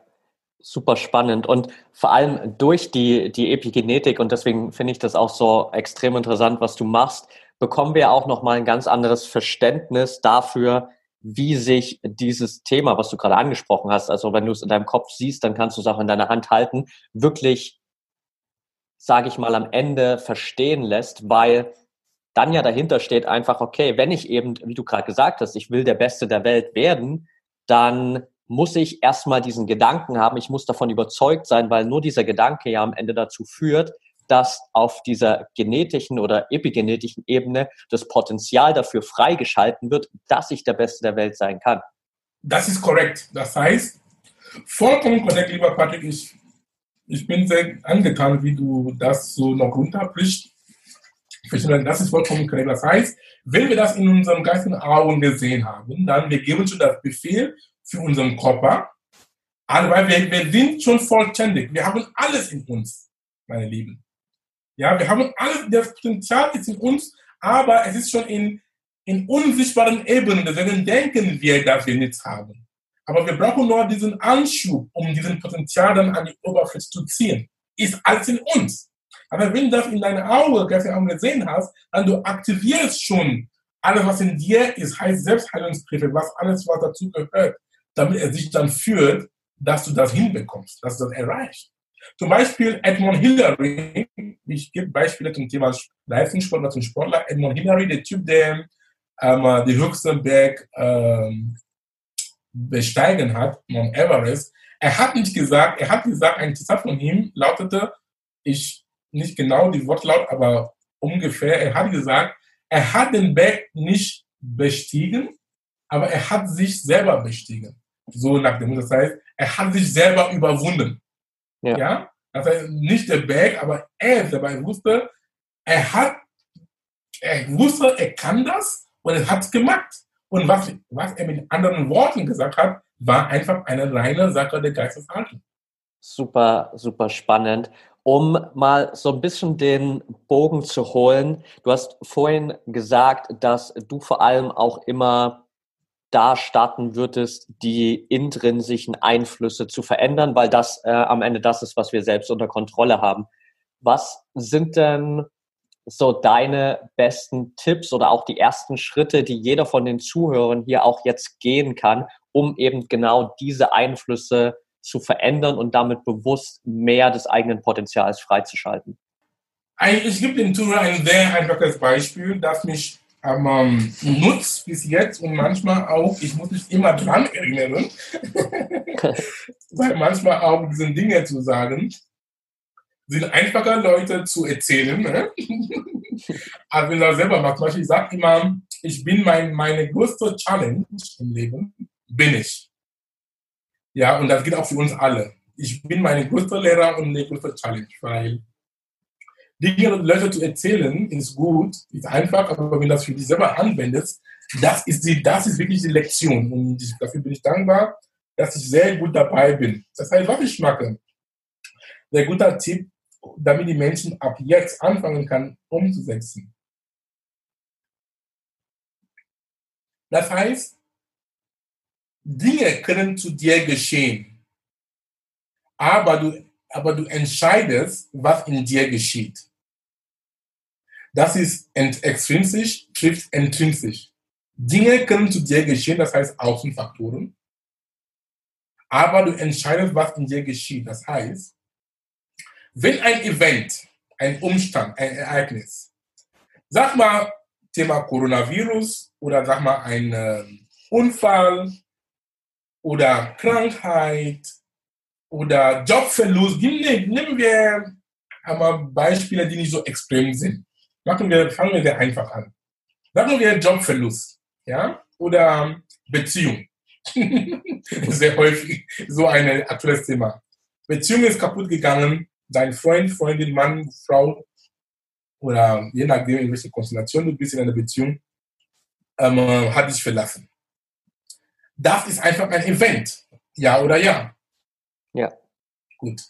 super spannend. Und vor allem durch die, die Epigenetik, und deswegen finde ich das auch so extrem interessant, was du machst, bekommen wir auch nochmal ein ganz anderes Verständnis dafür, wie sich dieses Thema, was du gerade angesprochen hast, also wenn du es in deinem Kopf siehst, dann kannst du es auch in deiner Hand halten, wirklich sage ich mal, am Ende verstehen lässt, weil dann ja dahinter steht einfach, okay, wenn ich eben, wie du gerade gesagt hast, ich will der Beste der Welt werden, dann muss ich erstmal diesen Gedanken haben, ich muss davon überzeugt sein, weil nur dieser Gedanke ja am Ende dazu führt, dass auf dieser genetischen oder epigenetischen Ebene das Potenzial dafür freigeschalten wird, dass ich der Beste der Welt sein kann. Das ist korrekt. Das heißt, vollkommen korrekt, lieber Patrick, ich ich bin sehr angetan, wie du das so noch runterbrichst. Das ist vollkommen korrekt. Das heißt, wenn wir das in unserem geistigen Augen gesehen haben, dann wir geben schon das Befehl für unseren Körper, weil wir, wir sind schon vollständig. Wir haben alles in uns, meine Lieben. Ja, wir haben alles, das Potenzial ist in uns, aber es ist schon in, in unsichtbaren Ebenen. Deswegen denken wir, dass wir nichts haben. Aber wir brauchen nur diesen Anschub, um diesen Potenzial dann an die Oberfläche zu ziehen. Ist alles in uns. Aber wenn du das in deinen Augen, gestern gesehen hast, dann du aktivierst schon alles, was in dir ist, heißt Selbstheilungsbriefe, was alles, was dazu gehört, damit er sich dann führt, dass du das hinbekommst, dass du das erreichst. Zum Beispiel Edmund Hillary, ich gebe Beispiele zum Thema Leistungssport, zum Sportler, Edmund Hillary, der Typ, der ähm, die höchste Berg ähm, besteigen hat, Mount Everest, er hat nicht gesagt, er hat gesagt, ein Zitat von ihm lautete, ich nicht genau die Wortlaut, aber ungefähr, er hat gesagt, er hat den Berg nicht bestiegen, aber er hat sich selber bestiegen. So nach dem, das heißt, er hat sich selber überwunden. Ja. ja? Das heißt, nicht der Berg, aber er dabei wusste, er hat, er wusste, er kann das und er hat es gemacht. Und was, was er mit anderen Worten gesagt hat, war einfach eine reine Sache der Geisteshaltung. Super, super spannend. Um mal so ein bisschen den Bogen zu holen, du hast vorhin gesagt, dass du vor allem auch immer da starten würdest, die intrinsischen Einflüsse zu verändern, weil das äh, am Ende das ist, was wir selbst unter Kontrolle haben. Was sind denn so deine besten Tipps oder auch die ersten Schritte, die jeder von den Zuhörern hier auch jetzt gehen kann, um eben genau diese Einflüsse zu verändern und damit bewusst mehr des eigenen Potenzials freizuschalten? Ich gebe dem Zuhörer ein sehr einfaches Beispiel, das mich aber ähm, nutzt bis jetzt und manchmal auch, ich muss mich immer dran erinnern, weil manchmal auch diese Dinge zu sagen, sind einfacher Leute zu erzählen, ne? als wenn das selber machst. Zum Beispiel, ich sage immer, ich bin mein, meine größte Challenge im Leben, bin ich. Ja, und das gilt auch für uns alle. Ich bin meine größte Lehrer und meine größte Challenge, weil Dinge Leute zu erzählen ist gut, ist einfach, aber wenn du das für dich selber anwendest, das ist, die, das ist wirklich die Lektion. Und dafür bin ich dankbar, dass ich sehr gut dabei bin. Das heißt, was ich mache, sehr guter Tipp, damit die Menschen ab jetzt anfangen kann, umzusetzen. Das heißt, Dinge können zu dir geschehen, aber du, aber du entscheidest, was in dir geschieht. Das ist extrinsisch, trifft intrinsisch. Dinge können zu dir geschehen, das heißt Außenfaktoren. Aber du entscheidest, was in dir geschieht. Das heißt, wenn ein Event, ein Umstand, ein Ereignis, sag mal Thema Coronavirus oder sag mal ein äh, Unfall oder Krankheit oder Jobverlust, nehmen wir einmal Beispiele, die nicht so extrem sind. Machen wir, fangen wir sehr einfach an. Sagen wir Jobverlust, ja, oder Beziehung. sehr häufig so ein aktuelles Thema. Beziehung ist kaputt gegangen, dein Freund, Freundin, Mann, Frau oder je nachdem, in welcher Konstellation du bist in einer Beziehung, ähm, hat dich verlassen. Das ist einfach ein Event. Ja oder ja? Ja. Gut.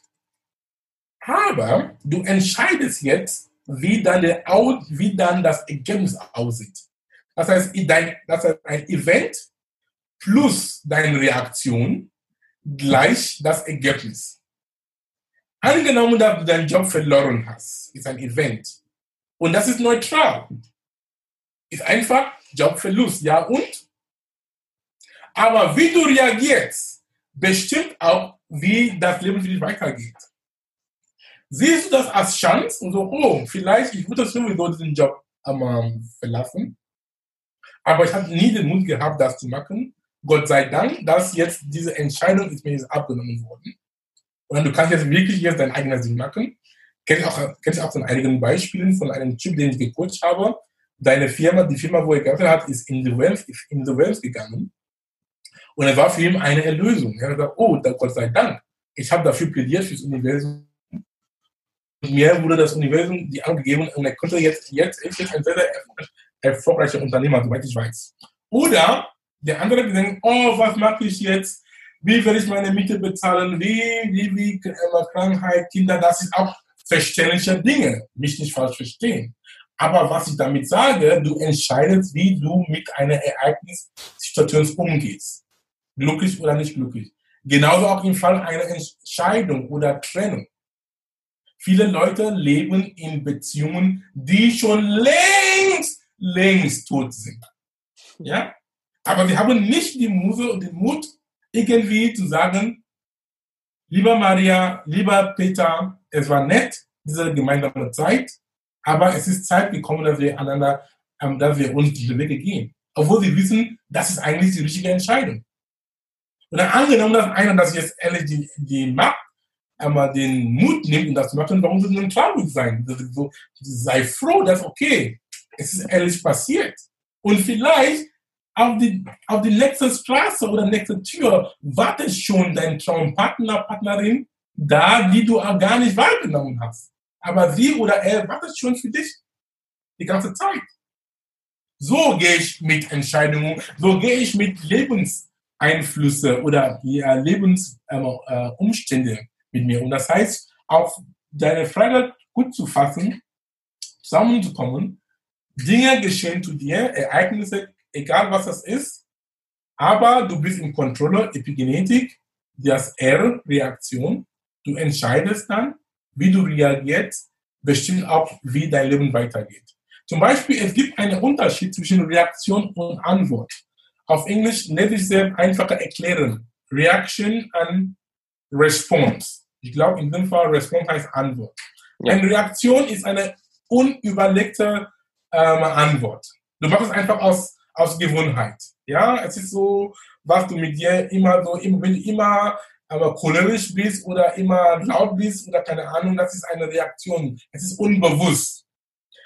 Aber du entscheidest jetzt, wie dann, der, wie dann das Ergebnis aussieht. Das heißt, dein, das heißt, ein Event plus deine Reaktion gleich das Ergebnis. Angenommen, dass du deinen Job verloren hast, ist ein Event. Und das ist neutral. Ist einfach Jobverlust, ja und? Aber wie du reagierst, bestimmt auch, wie das Leben für dich weitergeht. Siehst du das als Chance und so, oh, vielleicht, ich würde sowieso diesen Job ähm, verlassen. Aber ich habe nie den Mut gehabt, das zu machen. Gott sei Dank, dass jetzt diese Entscheidung ist mir jetzt abgenommen worden. Und du kannst jetzt wirklich jetzt dein eigenes Ding machen. Kennst auch, kennst auch von einigen Beispielen von einem Typ, den ich gecoacht habe. Deine Firma, die Firma, wo er gearbeitet hat, ist in die Welt, in die Welt gegangen. Und es war für ihn eine Erlösung. Er hat gesagt, oh, Gott sei Dank, ich habe dafür plädiert fürs Universum mir wurde das Universum die angegeben und er konnte jetzt, jetzt ist jetzt ein sehr, sehr erfolgreicher Unternehmer, soweit ich weiß. Oder der andere, denkt, oh, was mache ich jetzt? Wie werde ich meine Miete bezahlen? Wie, wie, wie, äh, Krankheit, Kinder, das ist auch verständliche Dinge. Mich nicht falsch verstehen. Aber was ich damit sage, du entscheidest, wie du mit einer Ereignissituation umgehst. Glücklich oder nicht glücklich. Genauso auch im Fall einer Entscheidung oder Trennung. Viele Leute leben in Beziehungen, die schon längst, längst tot sind. Ja? Aber sie haben nicht die Muse und den Mut, irgendwie zu sagen, lieber Maria, lieber Peter, es war nett, diese gemeinsame Zeit, aber es ist Zeit gekommen, dass wir einander, ähm, dass wir uns diese Wege gehen. Obwohl sie wissen, das ist eigentlich die richtige Entscheidung. Und dann angenommen, dass einer das jetzt ehrlich die, die macht, einmal den Mut nimmt, um das zu machen, warum soll man traurig sein? So, sei froh, dass okay, es ist ehrlich passiert. Und vielleicht auf die, auf die nächste Straße oder nächste Tür wartet schon dein Traumpartner, Partnerin da, die du auch gar nicht wahrgenommen hast. Aber sie oder er wartet schon für dich die ganze Zeit. So gehe ich mit Entscheidungen, so gehe ich mit Lebenseinflüsse oder ja, Lebensumstände ähm, mit mir. Und das heißt, auf deine Frage gut zu fassen, zusammenzukommen, Dinge geschehen zu dir, Ereignisse, egal was das ist, aber du bist in Kontrolle, Epigenetik, das R-Reaktion. Du entscheidest dann, wie du reagierst, bestimmt auch, wie dein Leben weitergeht. Zum Beispiel, es gibt einen Unterschied zwischen Reaktion und Antwort. Auf Englisch lässt sich sehr einfacher erklären. Reaction and Response. Ich glaube, in dem Fall Response heißt Antwort. Ja. Eine Reaktion ist eine unüberlegte ähm, Antwort. Du machst es einfach aus, aus Gewohnheit. Ja, es ist so, was du mit dir immer so, wenn du immer aber cholerisch bist oder immer laut bist oder keine Ahnung, das ist eine Reaktion. Es ist unbewusst.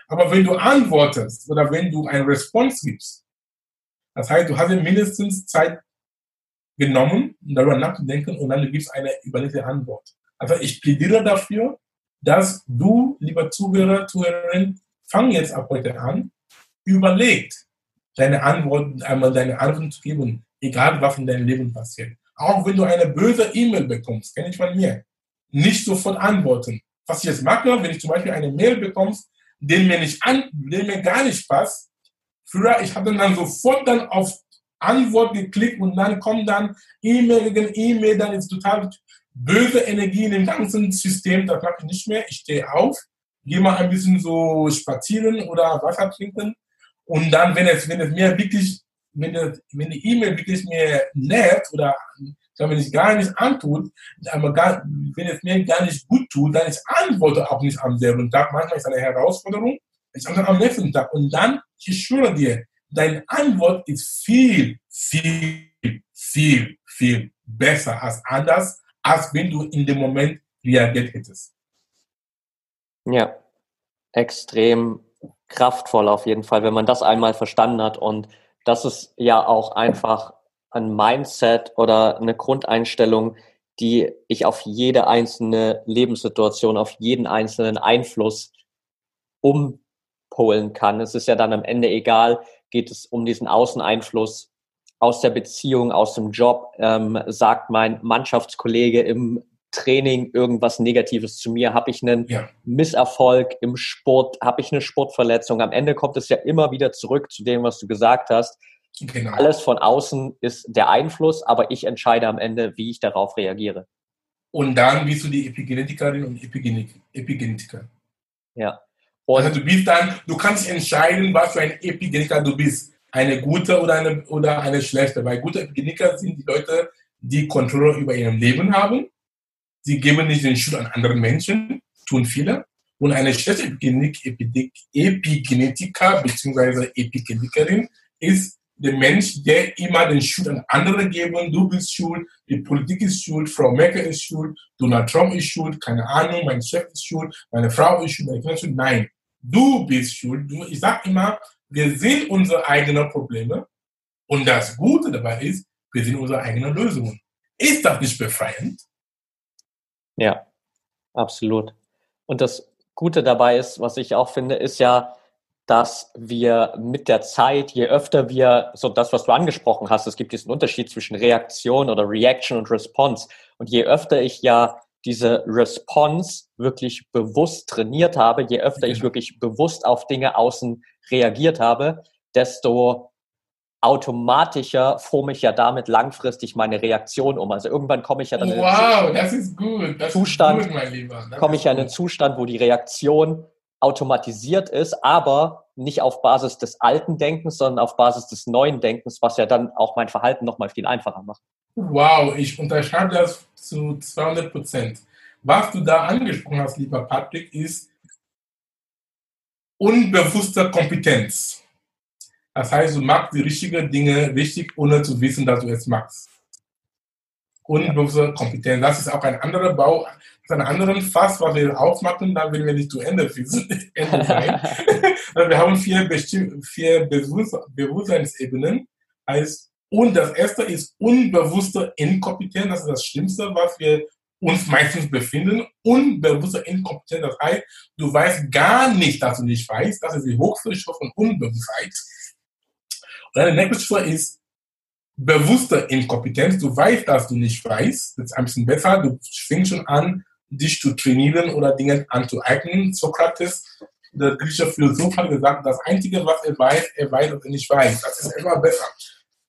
Aber wenn du antwortest oder wenn du eine Response gibst, das heißt, du hast mindestens Zeit genommen, darüber nachzudenken und dann gibst eine überlegte Antwort. Also ich plädiere dafür, dass du, lieber Zuhörer, Zuhörerin, fang jetzt ab heute an, überlegt, deine Antworten, einmal deine Antworten zu geben, egal was in deinem Leben passiert. Auch wenn du eine böse E-Mail bekommst, kenne ich von mir, nicht sofort antworten. Was ich jetzt mache, wenn ich zum Beispiel eine Mail bekommst, den mir nicht an, den mir gar nicht passt, früher, ich habe dann sofort dann auf Antwort geklickt und dann kommt dann E-Mail gegen E-Mail, dann ist total böse Energie in dem ganzen System, das mache ich nicht mehr. Ich stehe auf, gehe mal ein bisschen so spazieren oder Wasser trinken und dann, wenn es, wenn es mir wirklich, wenn, das, wenn die E-Mail wirklich mir nervt oder wenn es gar nicht antut, aber gar, wenn es mir gar nicht gut tut, dann ich antworte auch nicht am selben Tag. Manchmal ist es eine Herausforderung, ich antworte am nächsten Tag. Und dann, ich schwöre dir, deine Antwort ist viel, viel, viel, viel besser als anders, als wenn du in dem Moment reagiert hättest. Ja, extrem kraftvoll auf jeden Fall, wenn man das einmal verstanden hat. Und das ist ja auch einfach ein Mindset oder eine Grundeinstellung, die ich auf jede einzelne Lebenssituation, auf jeden einzelnen Einfluss umpolen kann. Es ist ja dann am Ende egal, geht es um diesen Außeneinfluss aus der Beziehung, aus dem Job, ähm, sagt mein Mannschaftskollege im Training irgendwas Negatives zu mir? Habe ich einen ja. Misserfolg im Sport? Habe ich eine Sportverletzung? Am Ende kommt es ja immer wieder zurück zu dem, was du gesagt hast. Genau. Alles von außen ist der Einfluss, aber ich entscheide am Ende, wie ich darauf reagiere. Und dann bist du die Epigenetikerin und Epigenetiker. Ja. Und also du bist dann, du kannst entscheiden, was für ein Epigenetiker du bist. Eine gute oder eine, oder eine schlechte. Weil gute Epigenetiker sind die Leute, die Kontrolle über ihr Leben haben Sie geben nicht den Schuld an anderen Menschen, tun viele. Und eine schlechte Epigenetiker bzw. Epigenetikerin ist der Mensch, der immer den Schuld an andere geben. Du bist schuld, die Politik ist schuld, Frau Merkel ist schuld, Donald Trump ist schuld, keine Ahnung, mein Chef ist schuld, meine Frau ist schuld, meine Kinder ist schuld. Nein, du bist schuld. Du, ich sage immer, wir sehen unsere eigenen Probleme und das Gute dabei ist, wir sehen unsere eigenen Lösungen. Ist das nicht befreiend? Ja, absolut. Und das Gute dabei ist, was ich auch finde, ist ja, dass wir mit der Zeit, je öfter wir, so das, was du angesprochen hast, es gibt diesen Unterschied zwischen Reaktion oder Reaction und Response. Und je öfter ich ja diese Response wirklich bewusst trainiert habe, je öfter ich wirklich bewusst auf Dinge außen reagiert habe, desto automatischer forme ich ja damit langfristig meine Reaktion um. Also irgendwann komme ich ja dann wow, in den gut. Zustand, komme ich ja in einen Zustand, wo die Reaktion automatisiert ist, aber nicht auf Basis des alten Denkens, sondern auf Basis des neuen Denkens, was ja dann auch mein Verhalten nochmal viel einfacher macht. Wow, ich unterschreibe das zu 200 Prozent. Was du da angesprochen hast, lieber Patrick, ist unbewusste Kompetenz. Das heißt, du machst die richtigen Dinge richtig, ohne zu wissen, dass du es machst. Unbewusste Kompetenz. Das ist auch ein anderer Bau, ein anderen Fass, was wir aufmachen, da werden wir nicht zu Ende, sein. Also wir haben vier, vier Bewusstseinsebenen. Heißt, und das erste ist unbewusste Inkompetenz. Das ist das Schlimmste, was wir uns meistens befinden. Unbewusste Inkompetenz. Das heißt, du weißt gar nicht, dass du nicht weißt. Das ist die höchste von Unbewusstheit. Deine nächste Stufe ist bewusste Inkompetenz. Du weißt, dass du nicht weißt. Das ist ein bisschen besser. Du fängst schon an, dich zu trainieren oder Dinge anzueignen. Sokrates, der griechische Philosoph, hat gesagt, das Einzige, was er weiß, er weiß, was er nicht weiß. Das ist immer besser.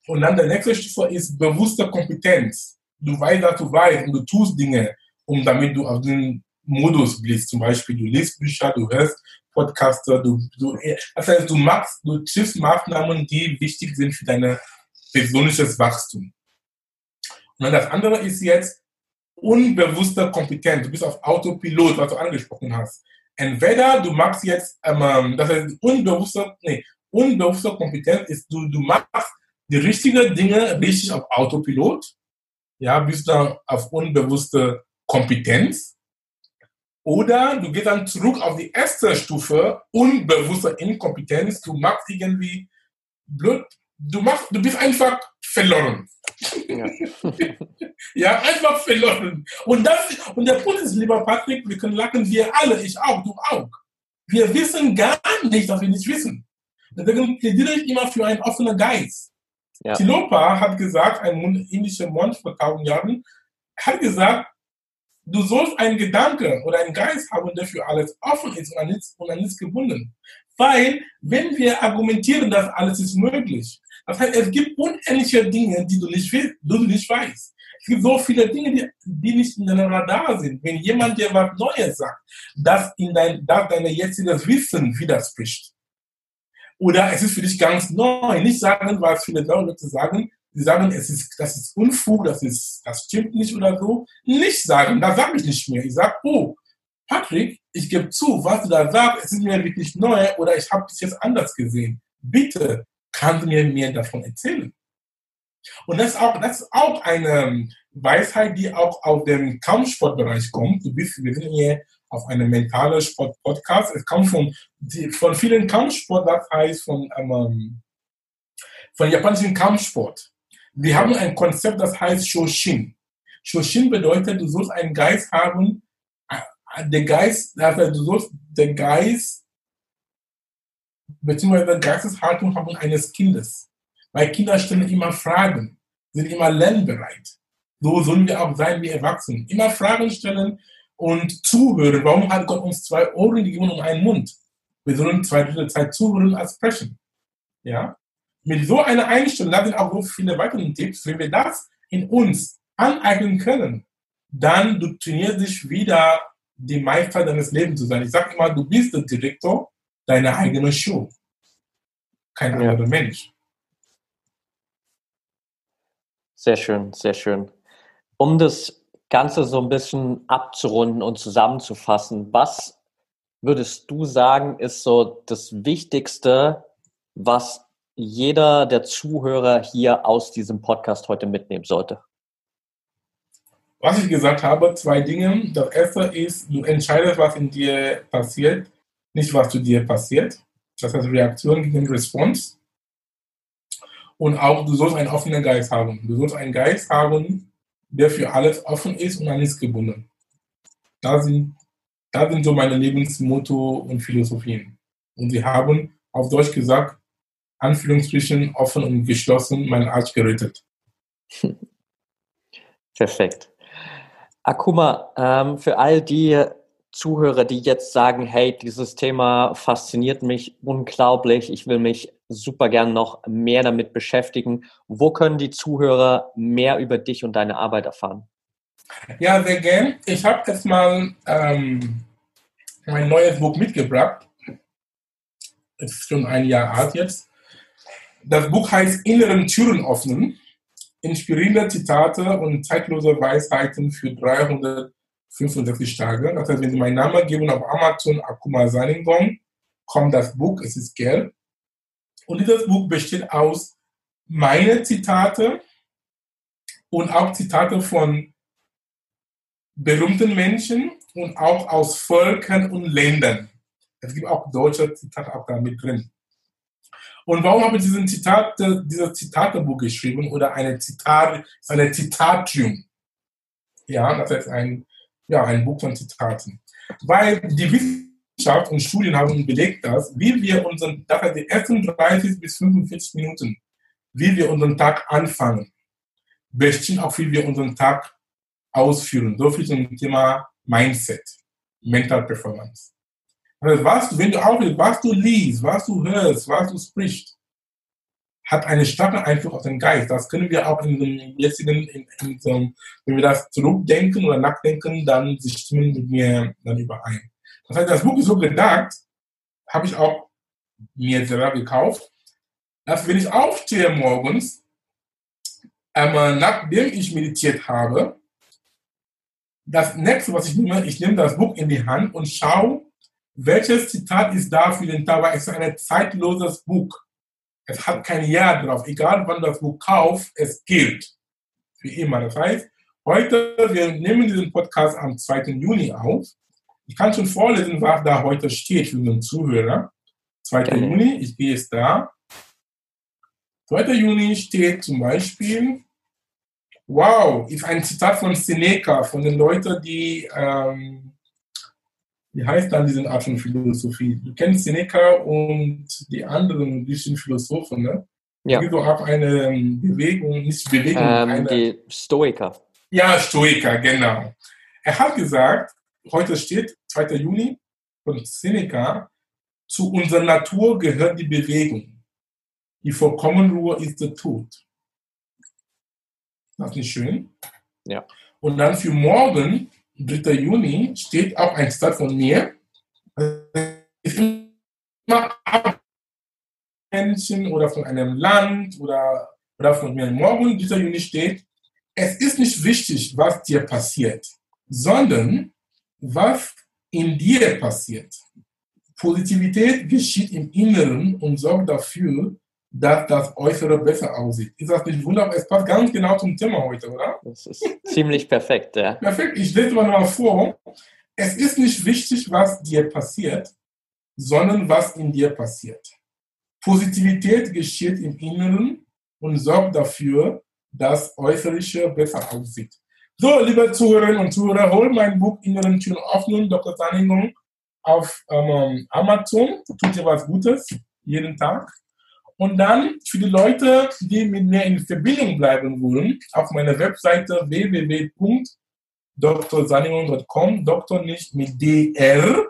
Und dann der nächste Stufe ist bewusste Kompetenz. Du weißt, dass du weißt und du tust Dinge, um damit du auf den Modus bist. Zum Beispiel, du liest Bücher, du hörst Podcaster, du, du, das heißt, du machst, du triffst Maßnahmen, die wichtig sind für dein persönliches Wachstum. Und das andere ist jetzt unbewusster Kompetenz. Du bist auf Autopilot, was du angesprochen hast. Entweder du machst jetzt, ähm, das heißt, unbewusster, nee, unbewusste Kompetenz ist, du, du machst die richtigen Dinge richtig auf Autopilot, ja, bist dann auf unbewusste Kompetenz. Oder du gehst dann zurück auf die erste Stufe, unbewusste Inkompetenz. Du machst irgendwie blöd, du machst, du bist einfach verloren. Ja. ja, einfach verloren. Und, das, und der Punkt ist, lieber Patrick, wir können lachen, wir alle, ich auch, du auch. Wir wissen gar nicht, dass wir nicht wissen. Deswegen plädiere ich immer für einen offenen Geist. Ja. Tilopa hat gesagt, ein indischer Mönch vor tausend Jahren, hat gesagt, du sollst einen Gedanke oder einen Geist haben, der für alles offen ist und an nichts, und an nichts gebunden. Weil, wenn wir argumentieren, dass alles ist möglich, das heißt, es gibt unendliche Dinge, die du nicht, du nicht weißt. Es gibt so viele Dinge, die, die nicht in deinem Radar sind. Wenn jemand dir was Neues sagt, das in dein, das deine jetziges Wissen widerspricht. Oder es ist für dich ganz neu. Nicht sagen, was viele Leute sagen. Sie sagen, es ist, das ist Unfug, das ist, das stimmt nicht oder so. Nicht sagen, da sage ich nicht mehr. Ich sage, oh, Patrick, ich gebe zu, was du da sagst, es ist mir wirklich neu oder ich habe es jetzt anders gesehen. Bitte, kannst du mir mehr davon erzählen? Und das ist auch, das ist auch eine Weisheit, die auch aus dem Kampfsportbereich kommt. Du bist, wir sind hier auf einem mentalen Sport-Podcast. Es kommt von, von vielen Kampfsport, das heißt von, ähm, von japanischen Kampfsport. Wir haben ein Konzept, das heißt Shoshin. Shoshin bedeutet, du sollst einen Geist haben, äh, der Geist, also du sollst den Geist beziehungsweise Geisteshaltung haben eines Kindes. Weil Kinder stellen immer Fragen, sind immer lernbereit. So sollen wir auch sein wie Erwachsene. Immer Fragen stellen und zuhören. Warum hat Gott uns zwei Ohren gegeben und einen Mund? Wir sollen zwei Drittel Zeit zuhören als sprechen. Ja? Mit so einer Einstellung, da sind auch so viele weitere Tipps, wenn wir das in uns aneignen können, dann du trainierst dich wieder, die Meister deines Lebens zu sein. Ich sage immer, du bist der Direktor deine eigene Show. Kein ja. anderer Mensch. Sehr schön, sehr schön. Um das Ganze so ein bisschen abzurunden und zusammenzufassen, was würdest du sagen, ist so das Wichtigste, was jeder der Zuhörer hier aus diesem Podcast heute mitnehmen sollte? Was ich gesagt habe, zwei Dinge. Das erste ist, du entscheidest, was in dir passiert nicht was zu dir passiert. Das heißt Reaktion gegen Response. Und auch, du sollst einen offenen Geist haben. Du sollst einen Geist haben, der für alles offen ist und an nichts gebunden. Da sind, da sind so meine Lebensmotto und Philosophien. Und sie haben, auf Deutsch gesagt, Anführungsstrichen offen und geschlossen meinen Arsch gerettet. Perfekt. Akuma, ähm, für all die Zuhörer, die jetzt sagen, hey, dieses Thema fasziniert mich unglaublich, ich will mich super gern noch mehr damit beschäftigen. Wo können die Zuhörer mehr über dich und deine Arbeit erfahren? Ja, sehr gern. Ich habe jetzt mal ähm, mein neues Buch mitgebracht. Es ist schon ein Jahr alt jetzt. Das Buch heißt Inneren Türen öffnen. Inspirierende Zitate und zeitlose Weisheiten für 300 65 Tage. Das heißt, wenn Sie meinen Namen geben auf Amazon Akuma Saningong, kommt das Buch, es ist gelb. Und dieses Buch besteht aus meine Zitate und auch Zitate von berühmten Menschen und auch aus Völkern und Ländern. Es gibt auch deutsche Zitate auch da mit drin. Und warum habe ich diesen Zitat, dieses Zitatebuch geschrieben oder eine Zitat, eine Zitatium? Ja, das heißt ein ja, ein Buch von Zitaten. Weil die Wissenschaft und Studien haben belegt, dass wie wir unseren, heißt die ersten 30 bis 45 Minuten, wie wir unseren Tag anfangen, bestimmt auch, wie wir unseren Tag ausführen. So viel zum Thema Mindset, Mental Performance. Also was, wenn du auch, was du liest, was du hörst, was du sprichst, hat einen starken Einfluss auf den Geist. Das können wir auch in dem jetzigen, in, in so, wenn wir das zurückdenken oder nachdenken, dann stimmen mir dann überein. Das heißt, das Buch ist so gedacht, habe ich auch mir selber gekauft, dass wenn ich aufstehe morgens, ähm, nachdem ich meditiert habe, das nächste, was ich nehme, ich nehme das Buch in die Hand und schaue, welches Zitat ist da für den Tag, weil es ist ein zeitloses Buch. Es hat kein Jahr drauf. Egal wann das Buch kauft, es gilt. Für immer. Das heißt, heute, wir nehmen diesen Podcast am 2. Juni auf. Ich kann schon vorlesen, was da heute steht für den Zuhörer. 2. Okay. Juni, ich gehe es da. 2. Juni steht zum Beispiel, wow, ist ein Zitat von Seneca, von den Leuten, die, ähm, wie heißt dann diese Art von Philosophie? Du kennst Seneca und die anderen griechischen Philosophen, ne? Ja. Es gibt auch eine ähm, Bewegung, nicht Bewegung. Ähm, eine, die Stoiker. Ja, Stoiker, genau. Er hat gesagt, heute steht 2. Juni von Seneca, zu unserer Natur gehört die Bewegung. Die vollkommene Ruhe ist der Tod. Das ist nicht schön. Ja. Und dann für morgen, 3. Juni, steht auch ein Zitat von mir. Ist immer Menschen oder von einem Land oder, oder von mir. Morgen, 3. Juni steht, es ist nicht wichtig, was dir passiert, sondern was in dir passiert. Positivität geschieht im Inneren und sorgt dafür, dass das Äußere besser aussieht. Ist das nicht wunderbar? Es passt ganz genau zum Thema heute, oder? Das ist ziemlich perfekt, ja. Perfekt. Ich lese mal mal vor. Es ist nicht wichtig, was dir passiert, sondern was in dir passiert. Positivität geschieht im Inneren und sorgt dafür, dass Äußerliche besser aussieht. So, liebe Zuhörerinnen und Zuhörer, hol mein Buch Inneren Türen öffnen, Dr. Sanningung auf ähm, Amazon. Tut dir was Gutes jeden Tag. Und dann für die Leute, die mit mir in Verbindung bleiben wollen, auf meiner Webseite www.drsanningon.com, Doktor nicht mit DR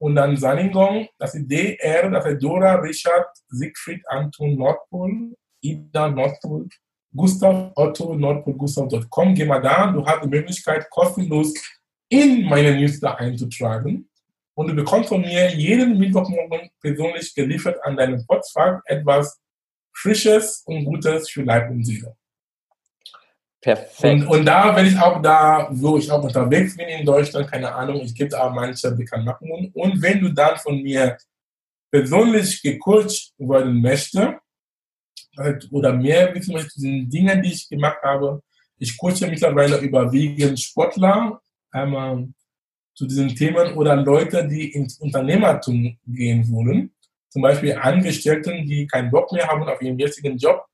und dann Sanningon, das ist DR, das ist Dora, Richard, Siegfried, Anton, Nordpol, Ida, Nordpol, Gustav, Otto, Nordpol, Gustav.com. Geh mal da, du hast die Möglichkeit, kostenlos in meine Newsletter einzutragen und du bekommst von mir jeden Mittwochmorgen persönlich geliefert an deinem Postfach etwas Frisches und Gutes für Leib und Seele. Perfekt. Und, und da, wenn ich auch da, wo ich auch unterwegs bin in Deutschland, keine Ahnung, ich gebe auch manche Bekanntmachungen. Und wenn du dann von mir persönlich gecoacht werden möchtest, oder mehr wissen möchtest den Dingen, die ich gemacht habe, ich coache mittlerweile überwiegend Sportler, einmal zu diesen Themen oder Leute, die ins Unternehmertum gehen wollen. Zum Beispiel Angestellten, die keinen Bock mehr haben auf ihren jetzigen Job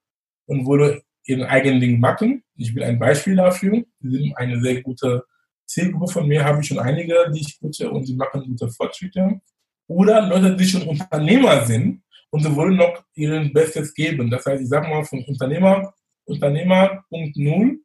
und wollen ihren eigenen Ding machen. Ich bin ein Beispiel dafür. Sie sind eine sehr gute Zielgruppe von mir, habe ich schon einige, die ich gute und sie machen gute Fortschritte. Oder Leute, die schon Unternehmer sind und sie wollen noch ihren Bestes geben. Das heißt, ich sage mal von Unternehmer, Unternehmer Punkt 0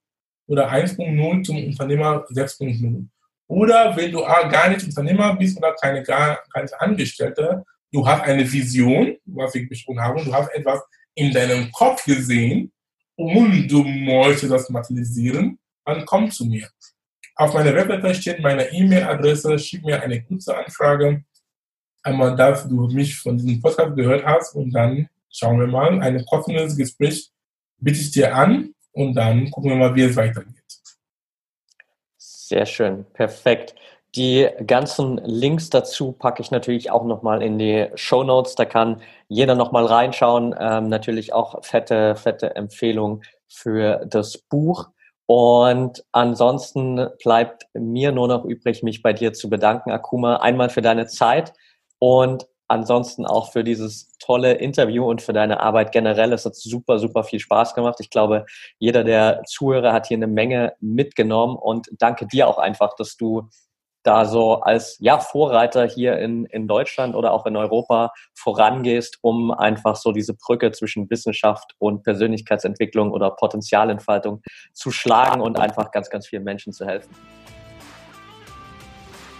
oder 1.0 zum Unternehmer 6.0. Oder wenn du gar nicht Unternehmer bist oder keine gar keine Angestellte, du hast eine Vision, was ich besprochen habe, du hast etwas in deinem Kopf gesehen und du möchtest das materialisieren, dann komm zu mir. Auf meiner Webseite steht meine E-Mail-Adresse, schick mir eine kurze Anfrage, einmal, dass du mich von diesem Podcast gehört hast und dann schauen wir mal, ein kostenloses Gespräch bitte ich dir an und dann gucken wir mal, wie es weitergeht. Sehr schön, perfekt. Die ganzen Links dazu packe ich natürlich auch nochmal in die Show Notes. Da kann jeder nochmal reinschauen. Ähm, natürlich auch fette, fette Empfehlung für das Buch. Und ansonsten bleibt mir nur noch übrig, mich bei dir zu bedanken, Akuma, einmal für deine Zeit und ansonsten auch für dieses tolle Interview und für deine Arbeit generell. Es hat super, super viel Spaß gemacht. Ich glaube, jeder der Zuhörer hat hier eine Menge mitgenommen und danke dir auch einfach, dass du da so als ja, Vorreiter hier in, in Deutschland oder auch in Europa vorangehst, um einfach so diese Brücke zwischen Wissenschaft und Persönlichkeitsentwicklung oder Potenzialentfaltung zu schlagen und einfach ganz, ganz vielen Menschen zu helfen.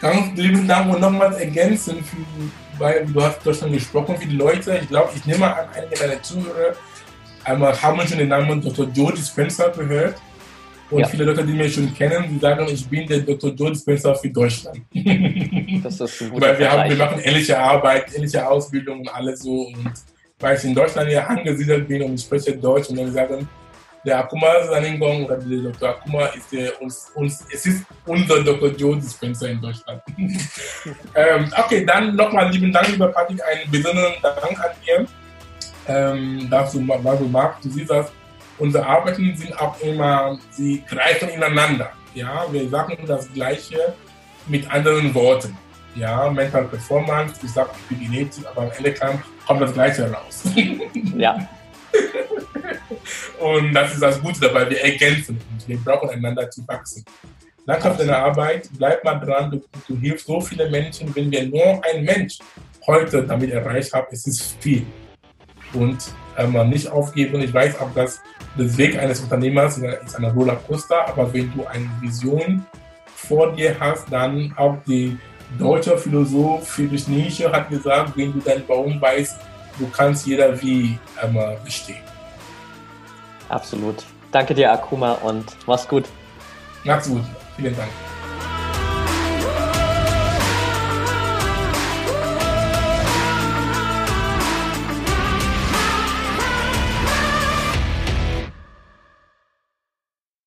Ganz lieben Dank und nochmals ergänzen für weil du hast Deutschland gesprochen, für die Leute, ich glaube, ich nehme an, einige deiner Zuhörer einmal haben schon den Namen Dr. Joe Dispenza gehört. Und ja. viele Leute, die mich schon kennen, die sagen, ich bin der Dr. Joe Dispenza für Deutschland. Das ist ein guter Weil wir, haben, wir machen ähnliche Arbeit, ähnliche Ausbildung und alles so. Und weil ich in Deutschland ja angesiedelt bin und ich spreche Deutsch und dann sagen, der Akuma Saningong oder der Dr. Akuma ist der, uns, uns, es ist unser Dr. Joe Dispenser in Deutschland. ähm, okay, dann nochmal lieben Dank, lieber Patrick, einen besonderen Dank an dir. ähm, was, du, was du magst. Du siehst, dass unsere Arbeiten sind auch immer, sie greifen ineinander. Ja, wir sagen das Gleiche mit anderen Worten. Ja, Mental Performance, ich sage Epigenetik, aber am Ende kommt das Gleiche raus. Ja. Und das ist das Gute dabei, wir ergänzen uns, wir brauchen einander zu wachsen. Danke für deine Arbeit, bleib mal dran, du, du hilfst so viele Menschen. Wenn wir nur ein Mensch heute damit erreicht haben, ist es viel. Und ähm, nicht aufgeben. Ich weiß auch, dass der Weg eines Unternehmers ist eine Rollercoaster, aber wenn du eine Vision vor dir hast, dann auch die deutsche Philosoph Friedrich Nietzsche hat gesagt, wenn du deinen Baum weißt, du kannst jeder wie ähm, bestehen. Absolut. Danke dir, Akuma, und mach's gut. Mach's gut. Vielen Dank.